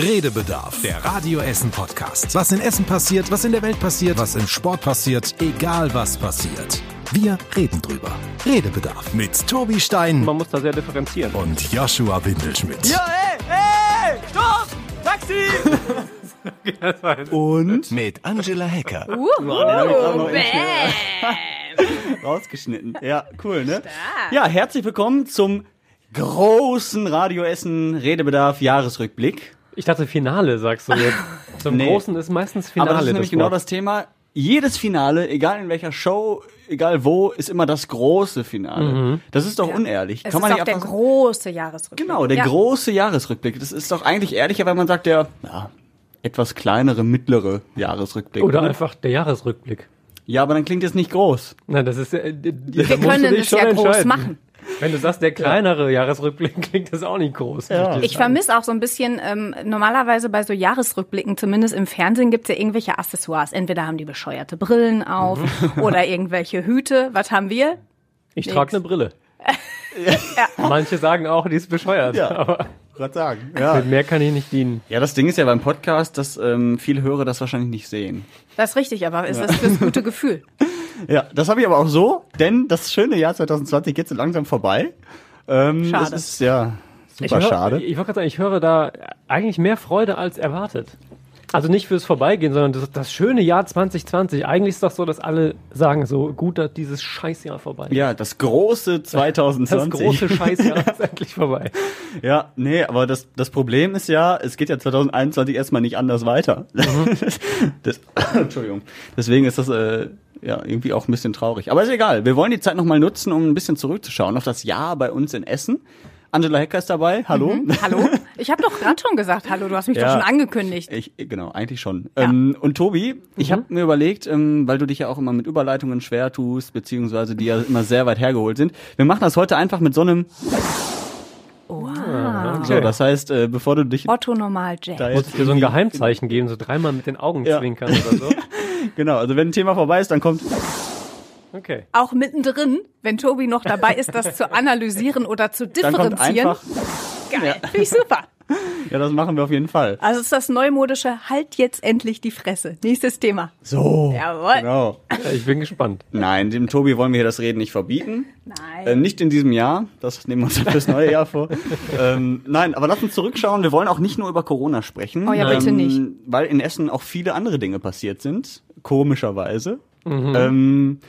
Redebedarf, der Radio Essen Podcast. Was in Essen passiert, was in der Welt passiert, was im Sport passiert, egal was passiert. Wir reden drüber. Redebedarf mit Tobi Stein Man muss da sehr differenzieren. und Joshua Windelschmidt. Ja, ey, ey, stopp! Taxi! Und mit Angela Hecker. Uh, Rausgeschnitten. Ja, cool, ne? Ja, herzlich willkommen zum großen Radio Essen Redebedarf Jahresrückblick. Ich dachte Finale, sagst du jetzt. Zum Nee. Großen ist meistens Finale. Aber das ist nämlich genau Wort. das Thema. Jedes Finale, egal in welcher Show, egal wo, ist immer das große Finale. Das ist doch unehrlich. Es Kann man ist nicht auch der große Jahresrückblick. Genau, der ja. große Jahresrückblick. Das ist doch eigentlich ehrlicher, wenn man sagt, der ja, etwas kleinere, mittlere Jahresrückblick. Oder einfach der Jahresrückblick. Ja, aber dann klingt es nicht groß. Na, das ist. Äh, d- da Wir können es schon ja groß machen. Wenn du sagst, der kleinere Jahresrückblick, klingt das auch nicht groß. möchte Ich vermisse auch so ein bisschen, ähm, normalerweise bei so Jahresrückblicken, zumindest im Fernsehen, gibt's ja irgendwelche Accessoires. Entweder haben die bescheuerte Brillen auf oder irgendwelche Hüte. Was haben wir? Ich trage eine Brille. Ja. Manche sagen auch, die ist bescheuert. Ja. Aber Gerade sagen. Ja. mit mehr kann ich nicht dienen. ja, das Ding ist ja beim Podcast, dass ähm, viele Hörer das wahrscheinlich nicht sehen. Das ist richtig, aber es ist fürs gute Gefühl. Ja, das habe ich aber auch so, denn das schöne Jahr 2020 geht so langsam vorbei. Ähm, Schade. Das ist ja Ich super höre, schade. Ich wollte gerade sagen, ich höre da eigentlich mehr Freude als erwartet. Also nicht fürs Vorbeigehen, sondern das, das schöne Jahr 2020. Eigentlich ist doch so, dass alle sagen so, gut, dass dieses Scheißjahr vorbei. ist. Ja, das große 2020. Das große Scheißjahr ist endlich vorbei. Ja, nee, aber das, das Problem ist ja, es geht ja 2021 erstmal nicht anders weiter. Das, Entschuldigung. Deswegen ist das äh, ja irgendwie auch ein bisschen traurig. Aber ist egal. Wir wollen die Zeit nochmal nutzen, um ein bisschen zurückzuschauen auf das Jahr bei uns in Essen. Angela Hecker ist dabei. Hallo. Hallo? Ich habe doch gerade schon gesagt, hallo, du hast mich Ja. doch schon angekündigt. Ich, genau, eigentlich schon. Ähm, und Tobi, ich habe mir überlegt, ähm, weil du dich ja auch immer mit Überleitungen schwer tust, beziehungsweise die ja immer sehr weit hergeholt sind. Wir machen das heute einfach mit so einem. Wow. So, das heißt, äh, bevor du dich Otto Normal Jack. da Muss jetzt ich dir so ein Geheimzeichen geben, so dreimal mit den Augen Ja. zwinkern oder so. Genau, also wenn ein Thema vorbei ist, dann kommt. Okay. Auch mittendrin, wenn Tobi noch dabei ist, das zu analysieren oder zu Dann kommt differenzieren. einfach. Geil, finde ich super. Ja, das machen wir auf jeden Fall. Also es ist das neumodische, halt jetzt endlich die Fresse. Nächstes Thema. So. Jawohl. Genau. Ja, ich bin gespannt. Nein, dem Tobi wollen wir hier das Reden nicht verbieten. Nein. Äh, nicht in diesem Jahr, das nehmen wir uns fürs neue Jahr vor. ähm, nein, aber lass uns zurückschauen. Wir wollen auch nicht nur über Corona sprechen. Oh ja, bitte ähm, nicht. Weil in Essen auch viele andere Dinge passiert sind, komischerweise. Ähm,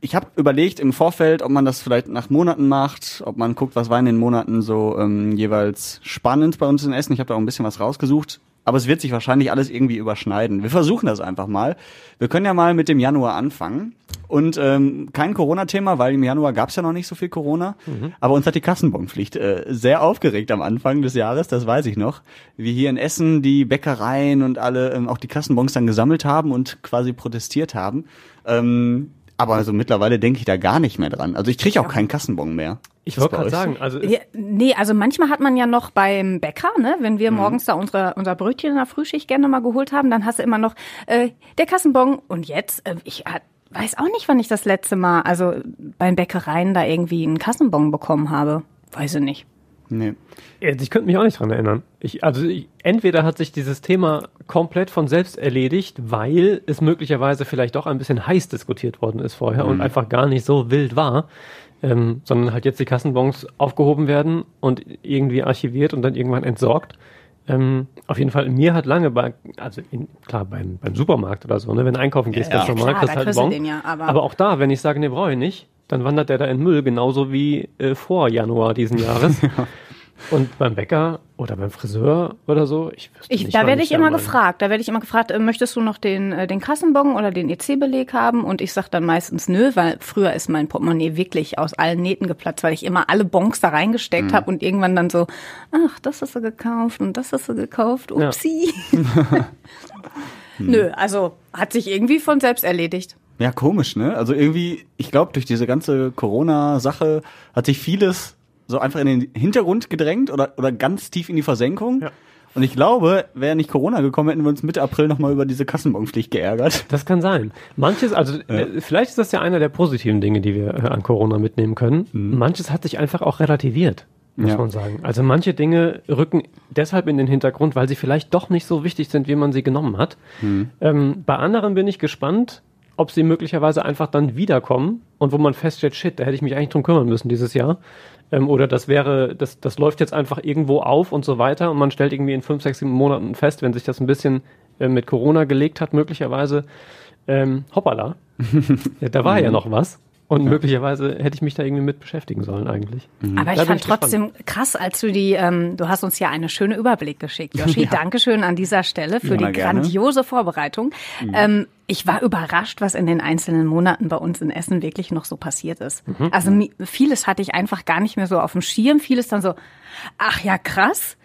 ich habe überlegt im Vorfeld, ob man das vielleicht nach Monaten macht, ob man guckt, was war in den Monaten so ähm, jeweils spannend bei uns in Essen. Ich habe da auch ein bisschen was rausgesucht. Aber es wird sich wahrscheinlich alles irgendwie überschneiden. Wir versuchen das einfach mal. Wir können ja mal mit dem Januar anfangen. Und ähm, kein Corona-Thema, weil im Januar gab es ja noch nicht so viel Corona. Aber uns hat die Kassenbonpflicht äh, sehr aufgeregt am Anfang des Jahres, das weiß ich noch. Wie hier in Essen die Bäckereien und alle ähm, auch die Kassenbons dann gesammelt haben und quasi protestiert haben. Ähm, aber also mittlerweile denke ich da gar nicht mehr dran. Also ich kriege auch keinen Kassenbon mehr. Ich wollte gerade sagen, also Ja, nee, also manchmal hat man ja noch beim Bäcker, ne, wenn Mhm. wir morgens da unsere, unser Brötchen in der Frühschicht gerne mal geholt haben, dann hast du immer noch äh, der Kassenbon. Und jetzt, äh, ich hat, weiß auch nicht, wann ich das letzte Mal, also beim Bäckereien da irgendwie einen Kassenbon bekommen habe. Weiß ich nicht. Nee. Ich könnte mich auch nicht dran erinnern. Ich, also ich, entweder hat sich dieses Thema komplett von selbst erledigt, weil es möglicherweise vielleicht doch ein bisschen heiß diskutiert worden ist vorher und einfach gar nicht so wild war, ähm, sondern halt jetzt die Kassenbons aufgehoben werden und irgendwie archiviert und dann irgendwann entsorgt. Ähm, auf jeden Fall, mir hat lange bei, also in, klar, beim, beim Supermarkt oder so, ne, wenn du einkaufen gehst, Ja, ja. normal, Klar, kriegst halt Bon. den ja, aber- aber auch da, wenn ich sage, ne, brauche ich nicht, dann wandert der da in Müll, genauso wie äh, vor Januar diesen Jahres. Und beim Bäcker oder beim Friseur oder so, ich wüsste Ich, nicht, da werde ich da immer mal- gefragt. Da werde ich immer gefragt, äh, möchtest du noch den, äh, den Kassenbon oder den EC-Beleg haben? Und ich sage dann meistens nö, weil früher ist mein Portemonnaie wirklich aus allen Nähten geplatzt, weil ich immer alle Bons da reingesteckt Mhm. habe und irgendwann dann so, ach, das hast du gekauft und das hast du gekauft, Ja. upsi. Nö, also hat sich irgendwie von selbst erledigt. Ja, komisch, ne? Also irgendwie, ich glaube, durch diese ganze Corona-Sache hat sich vieles so einfach in den Hintergrund gedrängt oder, oder ganz tief in die Versenkung. Ja. Und ich glaube, wäre nicht Corona gekommen, hätten wir uns Mitte April nochmal über diese Kassenbonpflicht geärgert. Das kann sein. Manches, also äh, vielleicht ist das ja einer der positiven Dinge, die wir äh, an Corona mitnehmen können. Mhm. Manches hat sich einfach auch relativiert. muss Ja. man sagen. Also manche Dinge rücken deshalb in den Hintergrund, weil sie vielleicht doch nicht so wichtig sind, wie man sie genommen hat. Ähm, bei anderen bin ich gespannt, ob sie möglicherweise einfach dann wiederkommen und wo man feststellt, shit, da hätte ich mich eigentlich drum kümmern müssen dieses Jahr. Ähm, oder das wäre, das, das läuft jetzt einfach irgendwo auf und so weiter und man stellt irgendwie in fünf, sechs, sieben Monaten fest, wenn sich das ein bisschen äh, mit Corona gelegt hat, möglicherweise, ähm, hoppala, ja, da war ja noch was. Und möglicherweise hätte ich mich da irgendwie mit beschäftigen sollen eigentlich. Aber ich Da fand ich gespannt. trotzdem krass, als du die, ähm, du hast uns ja eine schöne Überblick geschickt. Joshi, Dankeschön an dieser Stelle für Immer die gerne. grandiose Vorbereitung. Ähm, ich war überrascht, was in den einzelnen Monaten bei uns in Essen wirklich noch so passiert ist. Also mi- vieles hatte ich einfach gar nicht mehr so auf dem Schirm. Vieles dann so, ach ja, krass.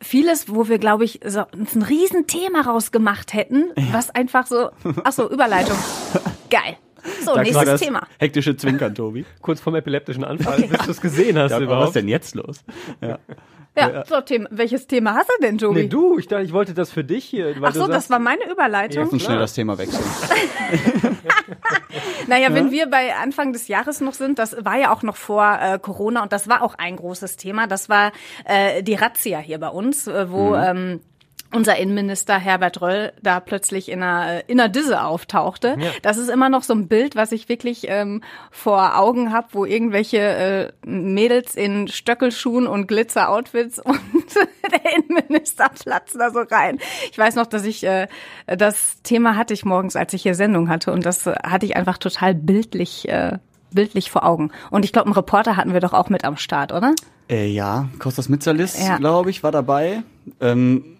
Vieles, wo wir, glaube ich, so uns ein Riesenthema rausgemacht hätten, was einfach so, ach so, Überleitung. Geil. So, Da nächstes das Thema. Hektische Zwinkern, Tobi. Kurz vorm epileptischen Anfall, bis du es gesehen hast Ja, aber was überhaupt. denn jetzt los? Ja. Ja, so, Thema. Welches Thema hast du denn, Joey? Nee, du, ich dachte, ich wollte das für dich hier. Weil Ach so, du das war meine Überleitung. Lass uns schnell das Thema wechseln. Naja, wenn wir bei Anfang des Jahres noch sind, das war ja auch noch vor äh, Corona und das war auch ein großes Thema. Das war äh, die Razzia hier bei uns, äh, wo ähm, unser Innenminister Herbert Röll da plötzlich in einer, äh, in einer Disse auftauchte. Das ist immer noch so ein Bild, was ich wirklich ähm, vor Augen habe, wo irgendwelche äh, Mädels in Stöckelschuhen und Glitzer-Outfits und der Innenminister platzt da so rein. Ich weiß noch, dass ich äh, das Thema hatte ich morgens, als ich hier Sendung hatte und das hatte ich einfach total bildlich äh, bildlich vor Augen. Und ich glaube, einen Reporter hatten wir doch auch mit am Start, oder? Äh, ja, Kostas Mitzalis, Ja. glaube ich, war dabei. Ähm,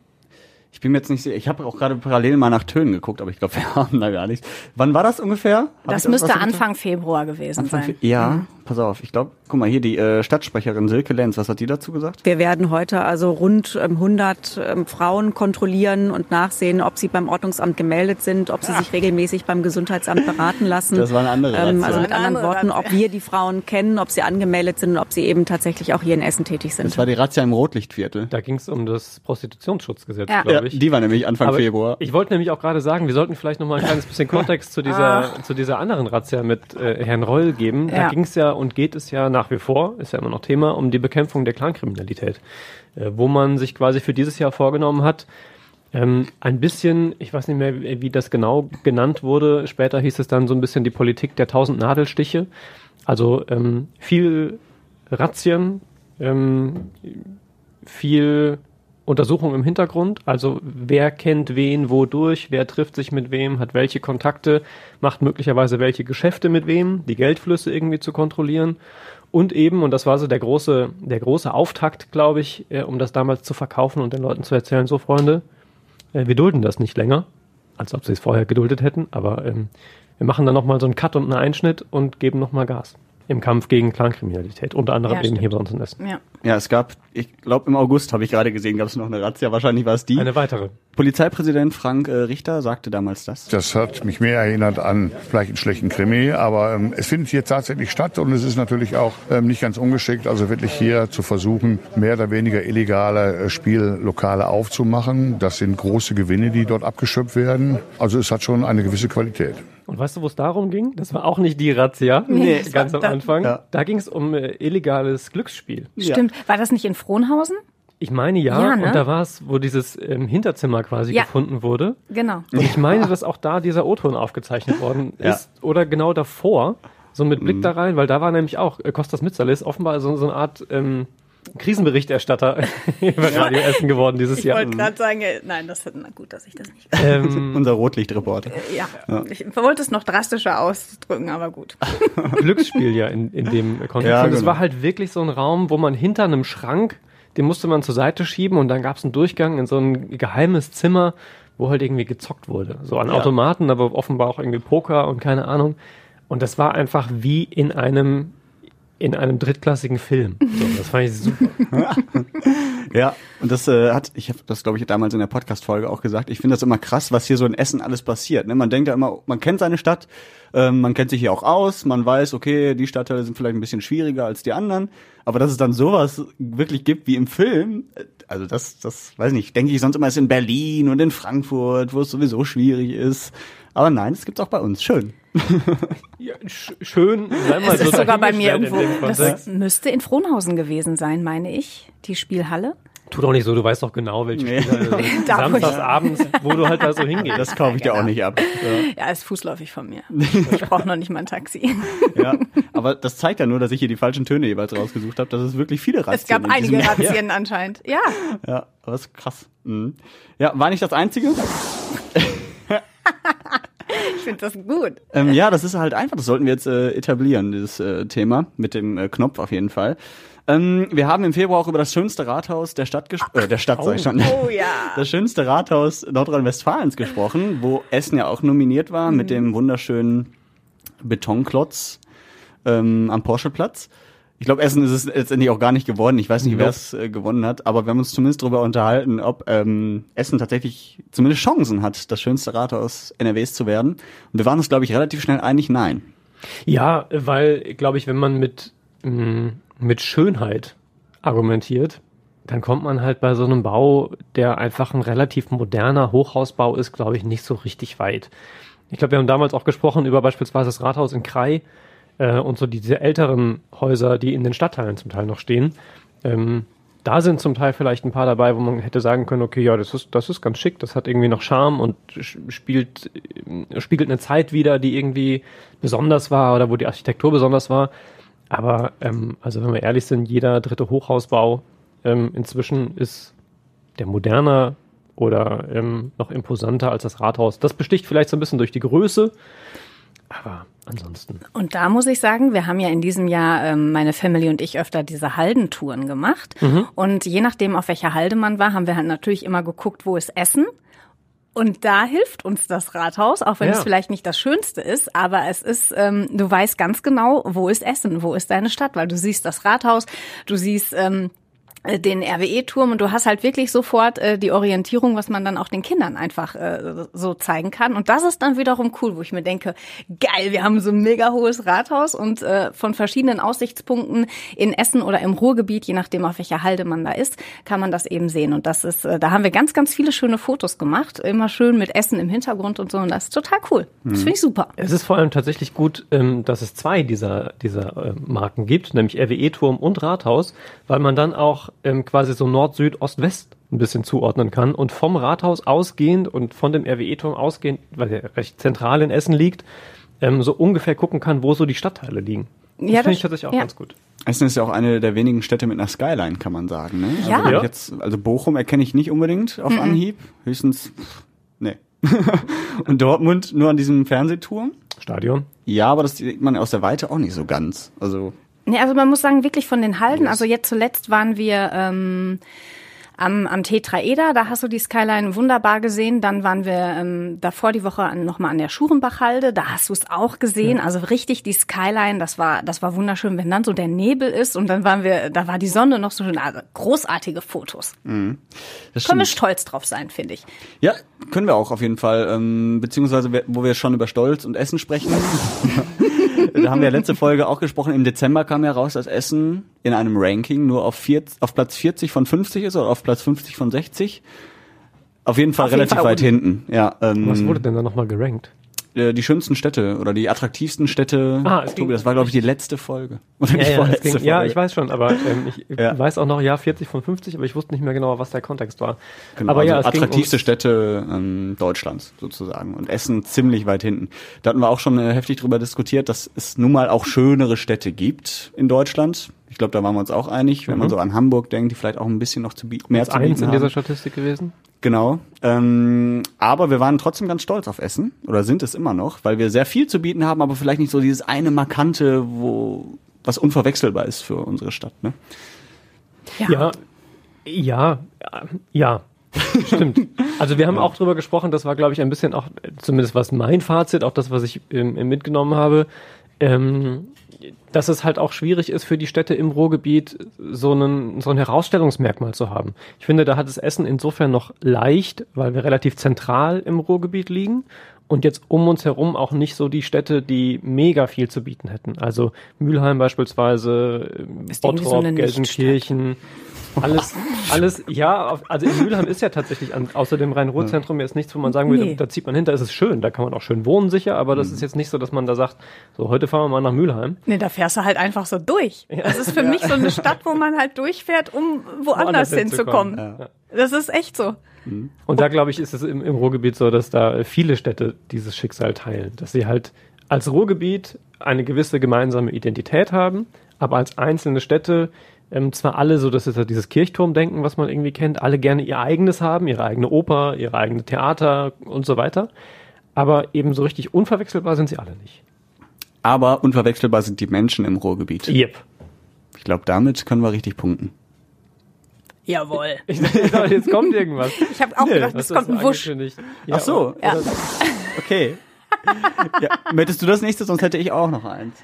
ich bin mir jetzt nicht sicher. Ich habe auch gerade parallel mal nach Tönen geguckt, aber ich glaube, wir haben da gar nichts. Wann war das ungefähr? Hab Das müsste? Anfang Februar gewesen Anfang sein. Fe- Ja, pass auf. Ich glaube, guck mal hier, die äh, Stadtsprecherin Silke Lenz, was hat die dazu gesagt? Wir werden heute also rund ähm, 100 ähm, Frauen kontrollieren und nachsehen, ob sie beim Ordnungsamt gemeldet sind, ob sie sich regelmäßig beim Gesundheitsamt beraten lassen. Das war eine andere Ähm, also mit anderen andere Worten, ob wir die Frauen kennen, ob sie angemeldet sind und ob sie eben tatsächlich auch hier in Essen tätig sind. Das war die Razzia im Rotlichtviertel. Da ging es um das Prostitutionsschutzgesetz, Ja. Glaube Ja, ich. die war nämlich Anfang Aber Februar. Ich wollte nämlich auch gerade sagen, wir sollten vielleicht noch mal ein kleines bisschen Kontext zu dieser, zu dieser anderen Razzia mit äh, Herrn Reul geben. Da Ja. ging es ja und geht es ja nach wie vor, ist ja immer noch Thema, um die Bekämpfung der Clankriminalität, äh, wo man sich quasi für dieses Jahr vorgenommen hat, ähm, ein bisschen, ich weiß nicht mehr, wie wie das genau genannt wurde, später hieß es dann so ein bisschen die Politik der tausend Nadelstiche. Also ähm, viel Razzien, ähm, viel Untersuchung im Hintergrund, also wer kennt wen wodurch, wer trifft sich mit wem, hat welche Kontakte, macht möglicherweise welche Geschäfte mit wem, die Geldflüsse irgendwie zu kontrollieren. Und eben, und das war so der große, der große Auftakt, glaube ich, äh, um das damals zu verkaufen und den Leuten zu erzählen, so Freunde, äh, wir dulden das nicht länger, als ob sie es vorher geduldet hätten, aber ähm, wir machen dann nochmal so einen Cut und einen Einschnitt und geben nochmal Gas im Kampf gegen Clankriminalität, unter anderem Ja, eben hier bei uns in Essen. Ja. Ja, es gab, ich glaube im August habe ich gerade gesehen, gab es noch eine Razzia. Wahrscheinlich war es die. Eine weitere. Polizeipräsident Frank äh, Richter sagte damals das. Das hat mich mehr erinnert an vielleicht einen schlechten Krimi, aber ähm, es findet hier tatsächlich statt und es ist natürlich auch ähm, nicht ganz ungeschickt, also wirklich hier zu versuchen, mehr oder weniger illegale äh, Spiellokale aufzumachen. Das sind große Gewinne, die dort abgeschöpft werden. Also es hat schon eine gewisse Qualität. Und weißt du, wo es darum ging? Das war auch nicht die Razzia, Nee, ganz am da- Anfang. Ja. Da ging es um äh, illegales Glücksspiel. Stimmt. War das nicht in Frohnhausen? Ich meine ja, Ja, ne? und da war es, wo dieses ähm, Hinterzimmer quasi Ja. gefunden wurde. Genau. Und ich meine, dass auch da dieser O-Ton aufgezeichnet worden Ja. ist oder genau davor, so mit Mhm. Blick da rein, weil da war nämlich auch äh, Kostas Mitzalis offenbar so, so eine Art ähm, Krisenberichterstatter über Radio Essen geworden dieses Ich Jahr. wollte gerade sagen, äh, nein, das ist na gut, dass ich das nicht. Ähm, Unser Rotlichtreporter. Ja, ich wollte es noch drastischer ausdrücken, aber gut. Glücksspiel ja in, in dem Kontext. Ja, und es genau. war halt wirklich so ein Raum, wo man hinter einem Schrank, den musste man zur Seite schieben und dann gab es einen Durchgang in so ein geheimes Zimmer, wo halt irgendwie gezockt wurde. So an Ja. Automaten, aber offenbar auch irgendwie Poker und keine Ahnung. Und das war einfach wie in einem in einem drittklassigen Film. So, das fand ich super. Ja, und das äh, hat, ich habe das glaube ich damals in der Podcast-Folge auch gesagt, ich finde das immer krass, was hier so in Essen alles passiert. Ne? Man denkt ja immer, man kennt seine Stadt, ähm, man kennt sich hier auch aus, man weiß, okay, die Stadtteile sind vielleicht ein bisschen schwieriger als die anderen, aber dass es dann sowas wirklich gibt wie im Film, äh, Also das, das weiß ich nicht. Denke ich sonst immer ist in Berlin und in Frankfurt, wo es sowieso schwierig ist. Aber nein, es gibt's auch bei uns. Schön. Ja, sch schön, sei mal Es so ist sogar bei mir irgendwo. Das müsste in Frohnhausen gewesen sein, meine ich, die Spielhalle. Tu doch nicht so, du weißt doch genau, welche Nee. Spiele. Also Da, wo du halt da so hingehst. Das kaufe ich dir auch nicht ab. Ja, ist fußläufig von mir. Ich brauche noch nicht mal ein Taxi. Ja, aber das zeigt ja nur, dass ich hier die falschen Töne jeweils rausgesucht habe, dass es wirklich viele Razzien Es gab in einige Razzien anscheinend. Ja. Ja, aber das ist krass. Mhm. Ja, war nicht das Einzige. Ich finde das gut. Ähm, ja, das ist halt einfach, das sollten wir jetzt äh, etablieren, dieses äh, Thema mit dem äh, Knopf auf jeden Fall. Ähm, wir haben im Februar auch über das schönste Rathaus der Stadt gesprochen, äh, der Stadt sag ich schon. Oh ja. Das schönste Rathaus Nordrhein-Westfalens gesprochen, wo Essen ja auch nominiert war mit dem wunderschönen Betonklotz ähm, am Porscheplatz. Ich glaube, Essen ist es letztendlich auch gar nicht geworden. Ich weiß nicht, wer es äh, gewonnen hat, aber wir haben uns zumindest darüber unterhalten, ob ähm, Essen tatsächlich zumindest Chancen hat, das schönste Rathaus NRWs zu werden. Und wir waren uns, glaube ich, relativ schnell einig, nein. Ja, weil, glaube ich, wenn man mit, mh, mit Schönheit argumentiert, dann kommt man halt bei so einem Bau, der einfach ein relativ moderner Hochhausbau ist, glaube ich, nicht so richtig weit. Ich glaube, wir haben damals auch gesprochen über beispielsweise das Rathaus in Krai äh, und so diese älteren Häuser, die in den Stadtteilen zum Teil noch stehen. Ähm, da sind zum Teil vielleicht ein paar dabei, wo man hätte sagen können, okay, ja, das ist, das ist ganz schick, das hat irgendwie noch Charme und spielt, äh, spiegelt eine Zeit wieder, die irgendwie besonders war oder wo die Architektur besonders war. Aber ähm, also wenn wir ehrlich sind, jeder dritte Hochhausbau ähm, inzwischen ist der moderner oder ähm, noch imposanter als das Rathaus. Das besticht vielleicht so ein bisschen durch die Größe, aber ansonsten. Und da muss ich sagen, wir haben ja in diesem Jahr ähm, meine Family und ich öfter diese Haldentouren gemacht. Und je nachdem, auf welcher Halde man war, haben wir halt natürlich immer geguckt, wo ist Essen. Und da hilft uns das Rathaus, auch wenn Ja. es vielleicht nicht das Schönste ist, aber es ist, ähm, du weißt ganz genau, wo ist Essen, wo ist deine Stadt, weil du siehst das Rathaus, du siehst ähm, äh, den RWE-Turm und du hast halt wirklich sofort äh, die Orientierung, was man dann auch den Kindern einfach äh, so zeigen kann. Und das ist dann wiederum cool, wo ich mir denke, geil, wir haben so ein mega hohes Rathaus und äh, von verschiedenen Aussichtspunkten in Essen oder im Ruhrgebiet, je nachdem auf welcher Halde man da ist, kann man das eben sehen. Und das ist, äh, da haben wir ganz, ganz viele schöne Fotos gemacht, immer schön mit Essen im Hintergrund und so. Und das ist total cool. Das finde ich super. Es ist vor allem tatsächlich gut, ähm, dass es zwei dieser, dieser äh, Marken gibt, nämlich RWE-Turm und Rathaus, weil man dann auch ähm, quasi so Nord, Süd, Ost, West ein bisschen zuordnen kann und vom Rathaus ausgehend und von dem RWE-Turm ausgehend, weil der recht zentral in Essen liegt, ähm, so ungefähr gucken kann, wo so die Stadtteile liegen. Das Ja, finde ich tatsächlich auch ja. ganz gut. Essen ist ja auch eine der wenigen Städte mit einer Skyline, kann man sagen. Ne? Ja. Also, Ja. jetzt, also Bochum erkenne ich nicht unbedingt auf Anhieb. Höchstens, nee. Und Dortmund nur an diesem Fernsehturm. Stadion. Ja, aber das sieht man aus der Weite auch nicht so ganz. Also Nee, also man muss sagen, wirklich von den Halden. Also jetzt zuletzt waren wir ähm, am, am Tetraeder, da hast du die Skyline wunderbar gesehen. Dann waren wir ähm, davor die Woche an, nochmal an der Schurenbachhalde, da hast du es auch gesehen. Also richtig die Skyline, das war, das war wunderschön, wenn dann so der Nebel ist und dann waren wir, da war die Sonne noch so schön. Also großartige Fotos. das Können wir stolz drauf sein, finde ich. Ja, können wir auch auf jeden Fall. Ähm, beziehungsweise, wo wir schon über Stolz und Essen sprechen. da haben wir letzte Folge auch gesprochen. Im Dezember kam ja raus, dass Essen in einem Ranking nur auf, vier, auf Platz 40 von 50 ist oder auf Platz 50 von 60. Auf jeden Fall Auf jeden relativ Fall weit unten. hinten. Ja, ähm, Was wurde denn da nochmal gerankt? Äh, die schönsten Städte oder die attraktivsten Städte. Ah, es Tobi, das war, glaube ich, die letzte Folge. Oder die Ja, ja, es vorletzte ging, ja, Folge. ich weiß schon, aber ähm, ich Ja. weiß auch noch, ja, 40 von 50, aber ich wusste nicht mehr genau, was der Kontext war. Genau, aber also ja, attraktivste ums- Städte ähm, Deutschlands sozusagen und Essen ziemlich weit hinten. Da hatten wir auch schon äh, heftig drüber diskutiert, dass es nun mal auch schönere Städte gibt in Deutschland. Ich glaube, da waren wir uns auch einig, wenn man Mhm. so an Hamburg denkt, die vielleicht auch ein bisschen noch zu bieten, mehr zu eins bieten in dieser. Statistik gewesen. Genau. Ähm, aber wir waren trotzdem ganz stolz auf Essen oder sind es immer noch, weil wir sehr viel zu bieten haben, aber vielleicht nicht so dieses eine markante, wo was unverwechselbar ist für unsere Stadt. Ne? Ja, ja, ja, ja. Stimmt. Also wir haben auch drüber gesprochen, das war, glaube ich, ein bisschen auch, zumindest was mein Fazit, auch das, was ich ähm, mitgenommen habe, ähm, dass es halt auch schwierig ist für die Städte im Ruhrgebiet, so, einen, so ein Herausstellungsmerkmal zu haben. Ich finde, da hat es Essen insofern noch leicht, weil wir relativ zentral im Ruhrgebiet liegen und jetzt um uns herum auch nicht so die Städte, die mega viel zu bieten hätten. Also Mülheim beispielsweise, so Bottrop, eine Gelsenkirchen, Alles, alles, ja, also in Mülheim ist ja tatsächlich, an, außer dem Rhein-Ruhr-Zentrum jetzt nichts, wo man sagen würde, Nee. da zieht man hin, da ist es schön, da kann man auch schön wohnen sicher, aber das ist jetzt nicht so, dass man da sagt, so heute fahren wir mal nach Mülheim. Nee, da fährst du halt einfach so durch. Das ist für mich so eine Stadt, wo man halt durchfährt, um woanders Woanders hinzukommen. hinzukommen, Das ist echt so. Und da glaube ich, ist es im, im Ruhrgebiet so, dass da viele Städte dieses Schicksal teilen, dass sie halt als Ruhrgebiet eine gewisse gemeinsame Identität haben, aber als einzelne Städte ähm, zwar alle so, das ist ja dieses Kirchturmdenken, was man irgendwie kennt, alle gerne ihr eigenes haben, ihre eigene Oper, ihre eigene Theater und so weiter, aber eben so richtig unverwechselbar sind sie alle nicht. Aber unverwechselbar sind die Menschen im Ruhrgebiet. Yep. Ich glaube, damit können wir richtig punkten. Jawohl. Ich dachte, jetzt kommt irgendwas. Ich habe auch Nee, gedacht, es kommt ein Wusch. Ja, Ach so, Ja. okay. ja, möchtest du das nächste, sonst hätte ich auch noch eins.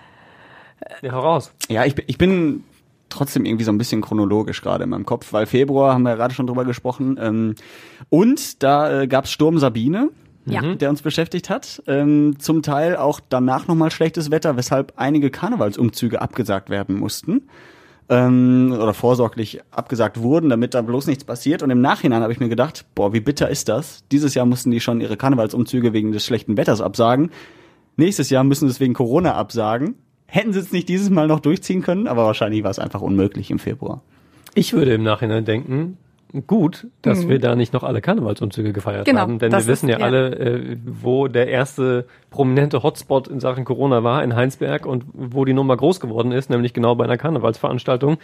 Ja, heraus. Ja, ich, ich bin trotzdem irgendwie so ein bisschen chronologisch gerade in meinem Kopf, weil Februar haben wir ja gerade schon drüber gesprochen. Ähm, und da äh, gab's Sturm Sabine, Ja. der uns beschäftigt hat. Ähm, zum Teil auch danach nochmal schlechtes Wetter, weshalb einige Karnevalsumzüge abgesagt werden mussten. Ähm, oder vorsorglich abgesagt wurden, damit da bloß nichts passiert. Und im Nachhinein habe ich mir gedacht, boah, wie bitter ist das? Dieses Jahr mussten die schon ihre Karnevalsumzüge wegen des schlechten Wetters absagen. Nächstes Jahr müssen sie es wegen Corona absagen. Hätten sie es nicht dieses Mal noch durchziehen können, aber wahrscheinlich war es einfach unmöglich im Februar. Ich würde im Nachhinein denken, gut, dass wir da nicht noch alle Karnevalsumzüge gefeiert Mhm. Genau, haben, denn wir wissen ist- ja, ja. alle, äh, wo der erste prominente Hotspot in Sachen Corona war, in Heinsberg und wo die Nummer groß geworden ist, nämlich genau bei einer Karnevalsveranstaltung.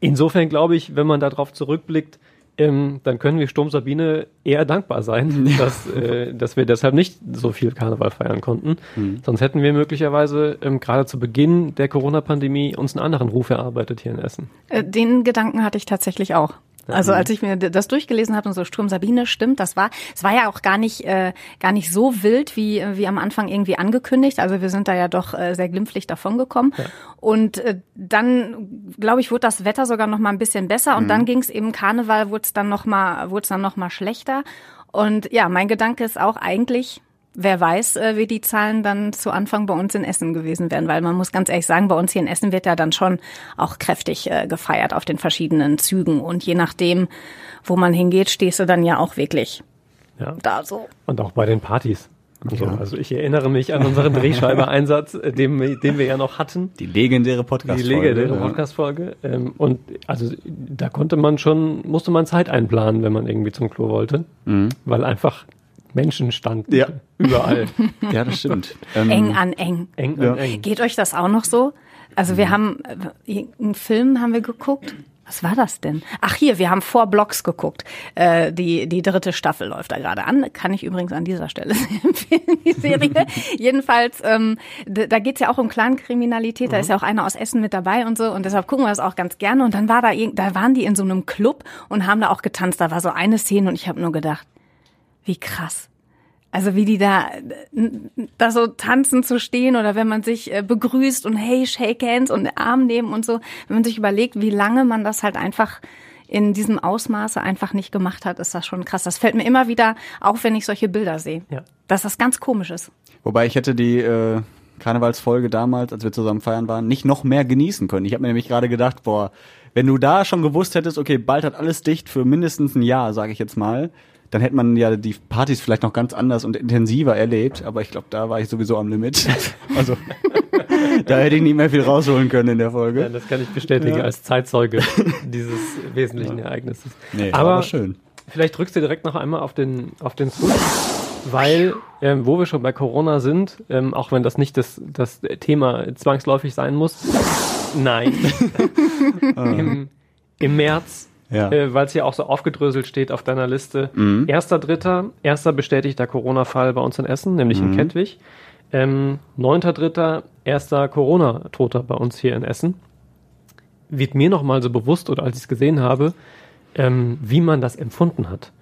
Insofern glaube ich, wenn man darauf zurückblickt, ähm, dann können wir Sturm Sabine eher dankbar sein, dass, äh, dass wir deshalb nicht so viel Karneval feiern konnten. Mhm. Sonst hätten wir möglicherweise ähm, gerade zu Beginn der Corona-Pandemie uns einen anderen Ruf erarbeitet hier in Essen. Äh, Den Gedanken hatte ich tatsächlich auch. Also als ich mir das durchgelesen habe und so Sturm Sabine stimmt, das war, es war ja auch gar nicht äh, gar nicht so wild wie wie am Anfang irgendwie angekündigt. Also wir sind da ja doch äh, sehr glimpflich davongekommen. Und äh, dann glaube ich wurde das Wetter sogar noch mal ein bisschen besser und dann ging es eben Karneval wurde es dann noch mal wurde es dann noch mal schlechter. Und ja, mein Gedanke ist auch eigentlich Wer weiß, äh, wie die Zahlen dann zu Anfang bei uns in Essen gewesen wären, weil man muss ganz ehrlich sagen, bei uns hier in Essen wird ja dann schon auch kräftig äh, gefeiert auf den verschiedenen Zügen und je nachdem, wo man hingeht, stehst du dann ja auch wirklich Ja. da so. Und auch bei den Partys. Also, also ich erinnere mich an unseren Drehscheibe-Einsatz, äh, den, wir- den wir ja noch hatten. Die legendäre Die Podcast-Folge. legendäre ja. Podcast-Folge. Ähm, und also da konnte man schon, musste man Zeit einplanen, wenn man irgendwie zum Klo wollte. Weil einfach Menschen standen Ja. überall. Ja, das stimmt. Ähm, Eng an eng. eng Ja. und eng. Geht euch das auch noch so? Also wir haben äh, einen Film haben wir geguckt. Was war das denn? Ach hier, wir haben Four Blocks geguckt. Äh, die die dritte Staffel läuft da gerade an. Kann ich übrigens an dieser Stelle empfehlen, die Serie. Jedenfalls, ähm, da geht's ja auch um Clankriminalität. Da ist ja auch einer aus Essen mit dabei und so. Und deshalb gucken wir das auch ganz gerne. Und dann war da, da waren die in so einem Club und haben da auch getanzt. Da war so eine Szene und ich habe nur gedacht, wie krass. Also wie die da, da so tanzen zu stehen oder wenn man sich äh, begrüßt und hey, shake hands und Arm nehmen und so. Wenn man sich überlegt, wie lange man das halt einfach in diesem Ausmaße einfach nicht gemacht hat, ist das schon krass. Das fällt mir immer wieder auf, wenn ich solche Bilder sehe. Ja. Dass das ganz komisch ist. Wobei ich hätte die äh, Karnevalsfolge damals, als wir zusammen feiern waren, nicht noch mehr genießen können. Ich habe mir nämlich gerade gedacht, boah, wenn du da schon gewusst hättest, okay, bald hat alles dicht für mindestens ein Jahr, sage ich jetzt mal, dann hätte man ja die Partys vielleicht noch ganz anders und intensiver erlebt. Aber ich glaube, da war ich sowieso am Limit. Also da hätte ich nicht mehr viel rausholen können in der Ja, Folge. das kann ich bestätigen als Zeitzeuge dieses wesentlichen Ereignisses. Nee, aber aber schön. Vielleicht drückst du direkt noch einmal auf den, auf den Switch, weil, ähm, wo wir schon bei Corona sind, ähm, auch wenn das nicht das, das Thema zwangsläufig sein muss, nein, Im, im März, Ja. äh, weil es ja auch so aufgedröselt steht auf deiner Liste, erster Dritter, erster bestätigter Corona-Fall bei uns in Essen, nämlich in Kettwig, ähm, neunter Dritter, erster Corona-Toter bei uns hier in Essen. Wird mir noch mal so bewusst, oder als ich es gesehen habe, ähm, wie man das empfunden hat.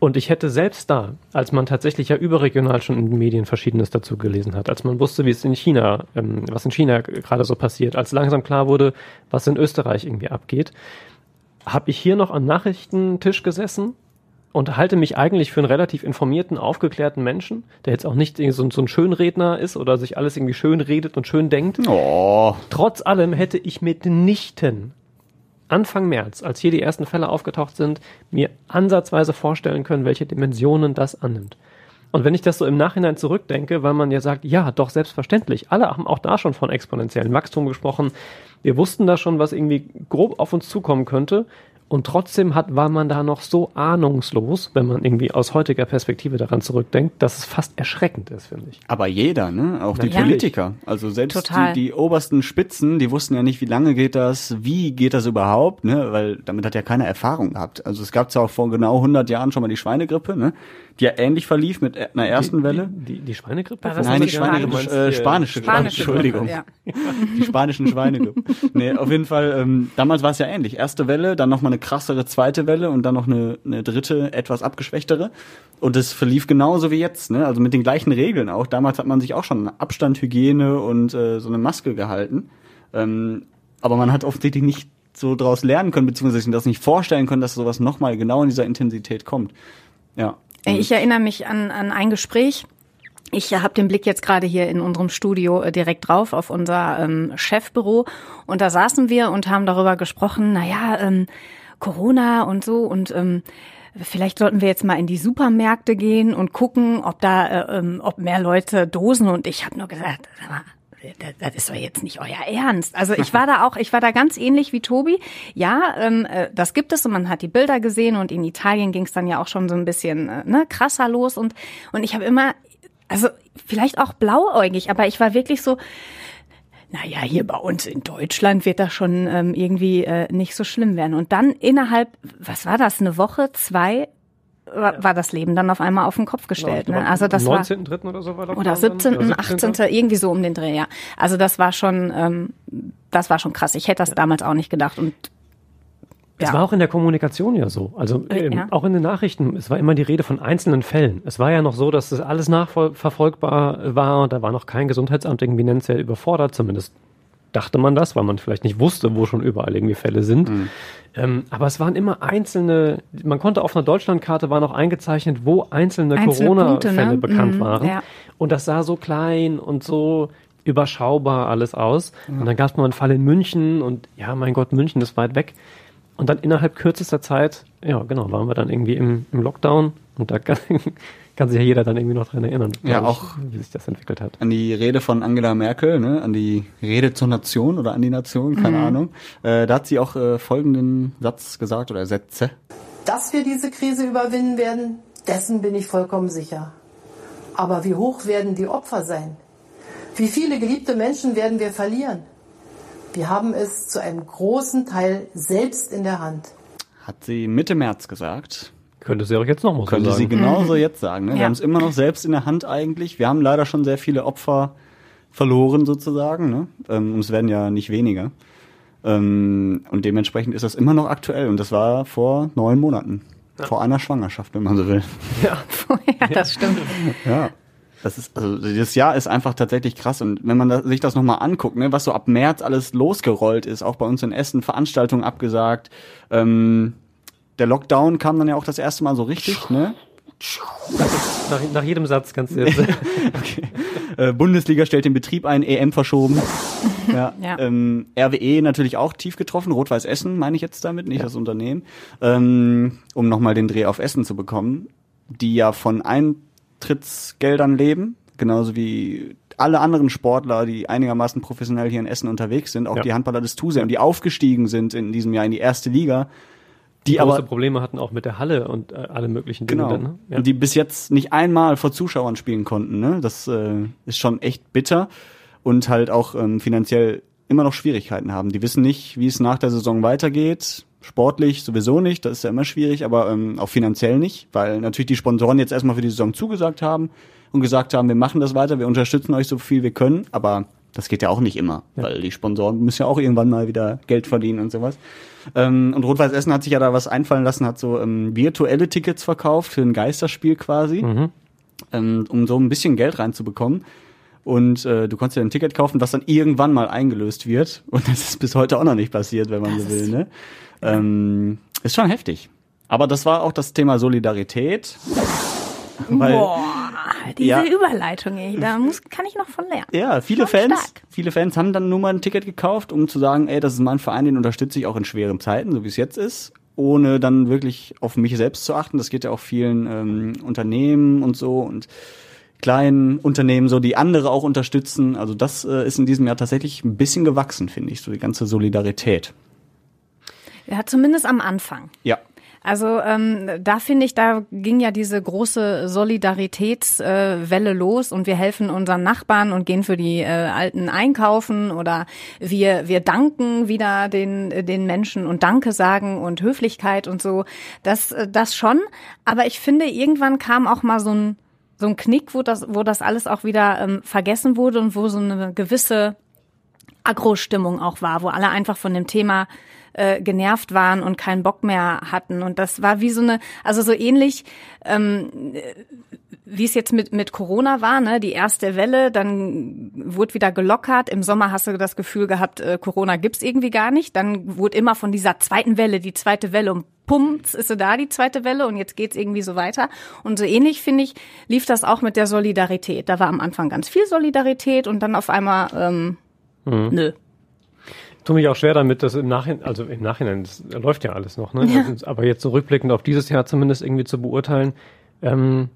Und ich hätte selbst da, als man tatsächlich ja überregional schon in den Medien Verschiedenes dazu gelesen hat, als man wusste, wie es in China, ähm, was in China gerade so passiert, als langsam klar wurde, was in Österreich irgendwie abgeht, habe ich hier noch am Nachrichtentisch gesessen und halte mich eigentlich für einen relativ informierten, aufgeklärten Menschen, der jetzt auch nicht so, so ein Schönredner ist oder sich alles irgendwie schön redet und schön denkt. Oh, Trotz allem hätte ich mitnichten Anfang März, als hier die ersten Fälle aufgetaucht sind, mir ansatzweise vorstellen können, welche Dimensionen das annimmt. Und wenn ich das so im Nachhinein zurückdenke, weil man ja sagt, ja, doch selbstverständlich, alle haben auch da schon von exponentiellem Wachstum gesprochen. Wir wussten da schon, was irgendwie grob auf uns zukommen könnte. Und trotzdem hat, war man da noch so ahnungslos, wenn man irgendwie aus heutiger Perspektive daran zurückdenkt, dass es fast erschreckend ist, finde ich. Aber jeder, ne? Auch die Natürlich. Politiker. Also selbst Total. die, die obersten Spitzen, die wussten ja nicht, wie lange geht das, wie geht das überhaupt, ne? Weil damit hat ja keiner Erfahrung gehabt. Also es gab zwar auch vor genau 100 Jahren schon mal die Schweinegrippe, ne? Die ja ähnlich verlief mit einer ersten die, Welle. Die, die, die Schweinegrippe? War das Nein, die nicht Schweinegrippe, äh, spanische, Spanische Entschuldigung. Ja. Die spanischen Schweinegrippe. nee, auf jeden Fall, ähm, damals war es ja ähnlich. Erste Welle, dann nochmal eine krassere zweite Welle und dann noch eine, eine dritte, etwas abgeschwächtere. Und es verlief genauso wie jetzt, ne? Also mit den gleichen Regeln auch. Damals hat man sich auch schon Abstand, Hygiene und äh, so eine Maske gehalten. Ähm, aber man hat offensichtlich nicht so draus lernen können, beziehungsweise sich das nicht vorstellen können, dass sowas nochmal genau in dieser Intensität kommt. Ja. Äh, Ich erinnere mich an, an ein Gespräch. Ich habe den Blick jetzt gerade hier in unserem Studio äh, direkt drauf auf unser ähm, Chefbüro. Und da saßen wir und haben darüber gesprochen, naja, ähm, Corona und so. Und ähm, vielleicht sollten wir jetzt mal in die Supermärkte gehen und gucken, ob da, äh, ähm, ob mehr Leute dosen. Und ich habe nur gesagt, sag mal, das- ist doch jetzt nicht euer Ernst. Also ich war da auch, ich war da ganz ähnlich wie Tobi. Ja, ähm, äh, das gibt es und man hat die Bilder gesehen und in Italien ging es dann ja auch schon so ein bisschen äh, ne, krasser los und und ich habe immer, also vielleicht auch blauäugig, aber ich war wirklich so, naja, hier bei uns in Deutschland wird das schon ähm, irgendwie äh, nicht so schlimm werden. Und dann innerhalb, was war das, eine Woche, zwei, war, war das Leben dann auf einmal auf den Kopf gestellt. Genau, ne? Also das am war 19.3. oder so war Lockdown oder dann? 17., Oder 18., irgendwie so um den Dreh, ja. Also das war schon, ähm, das war schon krass. Ich hätte das damals auch nicht gedacht und Es ja. war auch in der Kommunikation ja so. Also Äh, ähm, ja. auch in den Nachrichten, es war immer die Rede von einzelnen Fällen. Es war ja noch so, dass das alles nachverfolgbar war und da war noch kein Gesundheitsamt irgendwie nennenswert überfordert, zumindest dachte man das, weil man vielleicht nicht wusste, wo schon überall irgendwie Fälle sind. Ähm, aber es waren immer einzelne, man konnte auf einer Deutschlandkarte war noch eingezeichnet, wo einzelne, Einzelne Corona-Fälle ne? bekannt Mhm, waren. ja. Und das sah so klein und so überschaubar alles aus. Und dann gab es mal einen Fall in München und ja, mein Gott, München ist weit weg. Und dann innerhalb kürzester Zeit, ja genau, waren wir dann irgendwie im, im Lockdown und da kann, kann sich ja jeder dann irgendwie noch dran erinnern, Ja, glaub ich, auch- wie sich das entwickelt hat. an die Rede von Angela Merkel, ne, an die Rede zur Nation oder an die Nation, keine Ahnung. Äh, da hat sie auch äh, folgenden Satz gesagt oder Sätze. Dass wir diese Krise überwinden werden, dessen bin ich vollkommen sicher. Aber wie hoch werden die Opfer sein? Wie viele geliebte Menschen werden wir verlieren? Wir haben es zu einem großen Teil selbst in der Hand. Hat sie Mitte März gesagt. Könnte sie auch jetzt noch mal so Könnte sie sagen. genauso jetzt sagen. Ne? Wir Ja. haben es immer noch selbst in der Hand eigentlich. Wir haben leider schon sehr viele Opfer verloren sozusagen. Ne? Ähm, und es werden ja nicht weniger. Ähm, und dementsprechend ist das immer noch aktuell. Und das war vor neun Monaten. Vor einer Schwangerschaft, wenn man so will. ja, das stimmt. Ja. Das ist, also das Jahr ist einfach tatsächlich krass. Und wenn man da, sich das nochmal anguckt, ne, was so ab März alles losgerollt ist, auch bei uns in Essen, Veranstaltungen abgesagt, ähm, der Lockdown kam dann ja auch das erste Mal so richtig, ne? Nach, nach jedem Satz kannst du jetzt. Äh, Bundesliga stellt den Betrieb ein, EM verschoben. Ja, Ja. Ähm, RWE natürlich auch tief getroffen, Rot-Weiß Essen meine ich jetzt damit, nicht das Unternehmen, ähm, um nochmal den Dreh auf Essen zu bekommen, die ja von Eintrittsgeldern leben, genauso wie alle anderen Sportler, die einigermaßen professionell hier in Essen unterwegs sind, auch Ja. die Handballer des Tuse und die aufgestiegen sind in diesem Jahr in die erste Liga, die große aber Probleme hatten auch mit der Halle und äh, alle möglichen Dinge. Genau. Dann, ne? ja. Und die bis jetzt nicht einmal vor Zuschauern spielen konnten. Ne? Das äh, ist schon echt bitter und halt auch ähm, finanziell immer noch Schwierigkeiten haben. Die wissen nicht, wie es nach der Saison weitergeht. Sportlich sowieso nicht, das ist ja immer schwierig, aber ähm, auch finanziell nicht, weil natürlich die Sponsoren jetzt erstmal für die Saison zugesagt haben und gesagt haben, wir machen das weiter, wir unterstützen euch so viel wir können, aber das geht ja auch nicht immer, weil die Sponsoren müssen ja auch irgendwann mal wieder Geld verdienen und sowas. Ähm, und Rot-Weiß Essen hat sich ja da was einfallen lassen, hat so ähm, virtuelle Tickets verkauft für ein Geisterspiel quasi, ähm, um so ein bisschen Geld reinzubekommen. Und äh, du konntest dir ein Ticket kaufen, was dann irgendwann mal eingelöst wird. Und das ist bis heute auch noch nicht passiert, wenn man so will. Ne? Ähm, ist schon heftig. Aber das war auch das Thema Solidarität. Weil, Diese Ja. Überleitung, ey, da muss, kann ich noch von lernen. Ja, viele Schon Fans, stark. viele Fans haben dann nur mal ein Ticket gekauft, um zu sagen, ey, das ist mein Verein, den unterstütze ich auch in schweren Zeiten, so wie es jetzt ist, ohne dann wirklich auf mich selbst zu achten. Das geht ja auch vielen ähm, Unternehmen und so und kleinen Unternehmen so, die andere auch unterstützen. Also das äh, ist in diesem Jahr tatsächlich ein bisschen gewachsen, finde ich, so die ganze Solidarität. Ja, zumindest am Anfang. Ja. Also ähm, da finde ich, da ging ja diese große Solidaritätswelle äh, los und wir helfen unseren Nachbarn und gehen für die äh, Alten einkaufen oder wir wir danken wieder den den Menschen und Danke sagen und Höflichkeit und so. Das äh, das schon, aber ich finde irgendwann kam auch mal so ein so ein Knick, wo das wo das alles auch wieder ähm, vergessen wurde und wo so eine gewisse Agro-Stimmung auch war, wo alle einfach von dem Thema äh, genervt waren und keinen Bock mehr hatten. Und das war wie so eine, also so ähnlich, ähm, äh, wie es jetzt mit, mit Corona war, ne? Die erste Welle, dann wurde wieder gelockert. Im Sommer hast du das Gefühl gehabt, äh, Corona gibt's irgendwie gar nicht. Dann wurde immer von dieser zweiten Welle, die zweite Welle und pumps ist so da, die zweite Welle und jetzt geht's irgendwie so weiter. Und so ähnlich, finde ich, lief das auch mit der Solidarität. Da war am Anfang ganz viel Solidarität und dann auf einmal, ähm, nö. Tue mich auch schwer damit, dass im Nachhinein, also im Nachhinein, das läuft ja alles noch, ne? Also, aber jetzt zurückblickend auf dieses Jahr zumindest irgendwie zu beurteilen, ähm,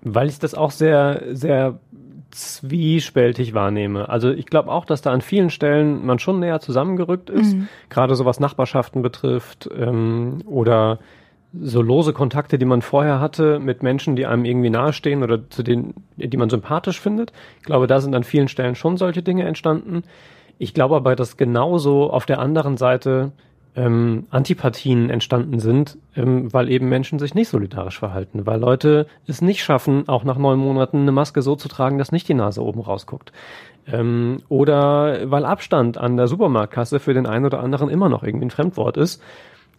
weil ich das auch sehr, sehr zwiespältig wahrnehme. Also ich glaube auch, dass da an vielen Stellen man schon näher zusammengerückt ist, gerade so was Nachbarschaften betrifft ähm, oder so lose Kontakte, die man vorher hatte mit Menschen, die einem irgendwie nahestehen oder zu denen, die man sympathisch findet. Ich glaube, da sind an vielen Stellen schon solche Dinge entstanden. Ich glaube aber, dass genauso auf der anderen Seite ähm, Antipathien entstanden sind, ähm, weil eben Menschen sich nicht solidarisch verhalten, weil Leute es nicht schaffen, auch nach neun Monaten eine Maske so zu tragen, dass nicht die Nase oben rausguckt. Ähm, oder weil Abstand an der Supermarktkasse für den einen oder anderen immer noch irgendwie ein Fremdwort ist.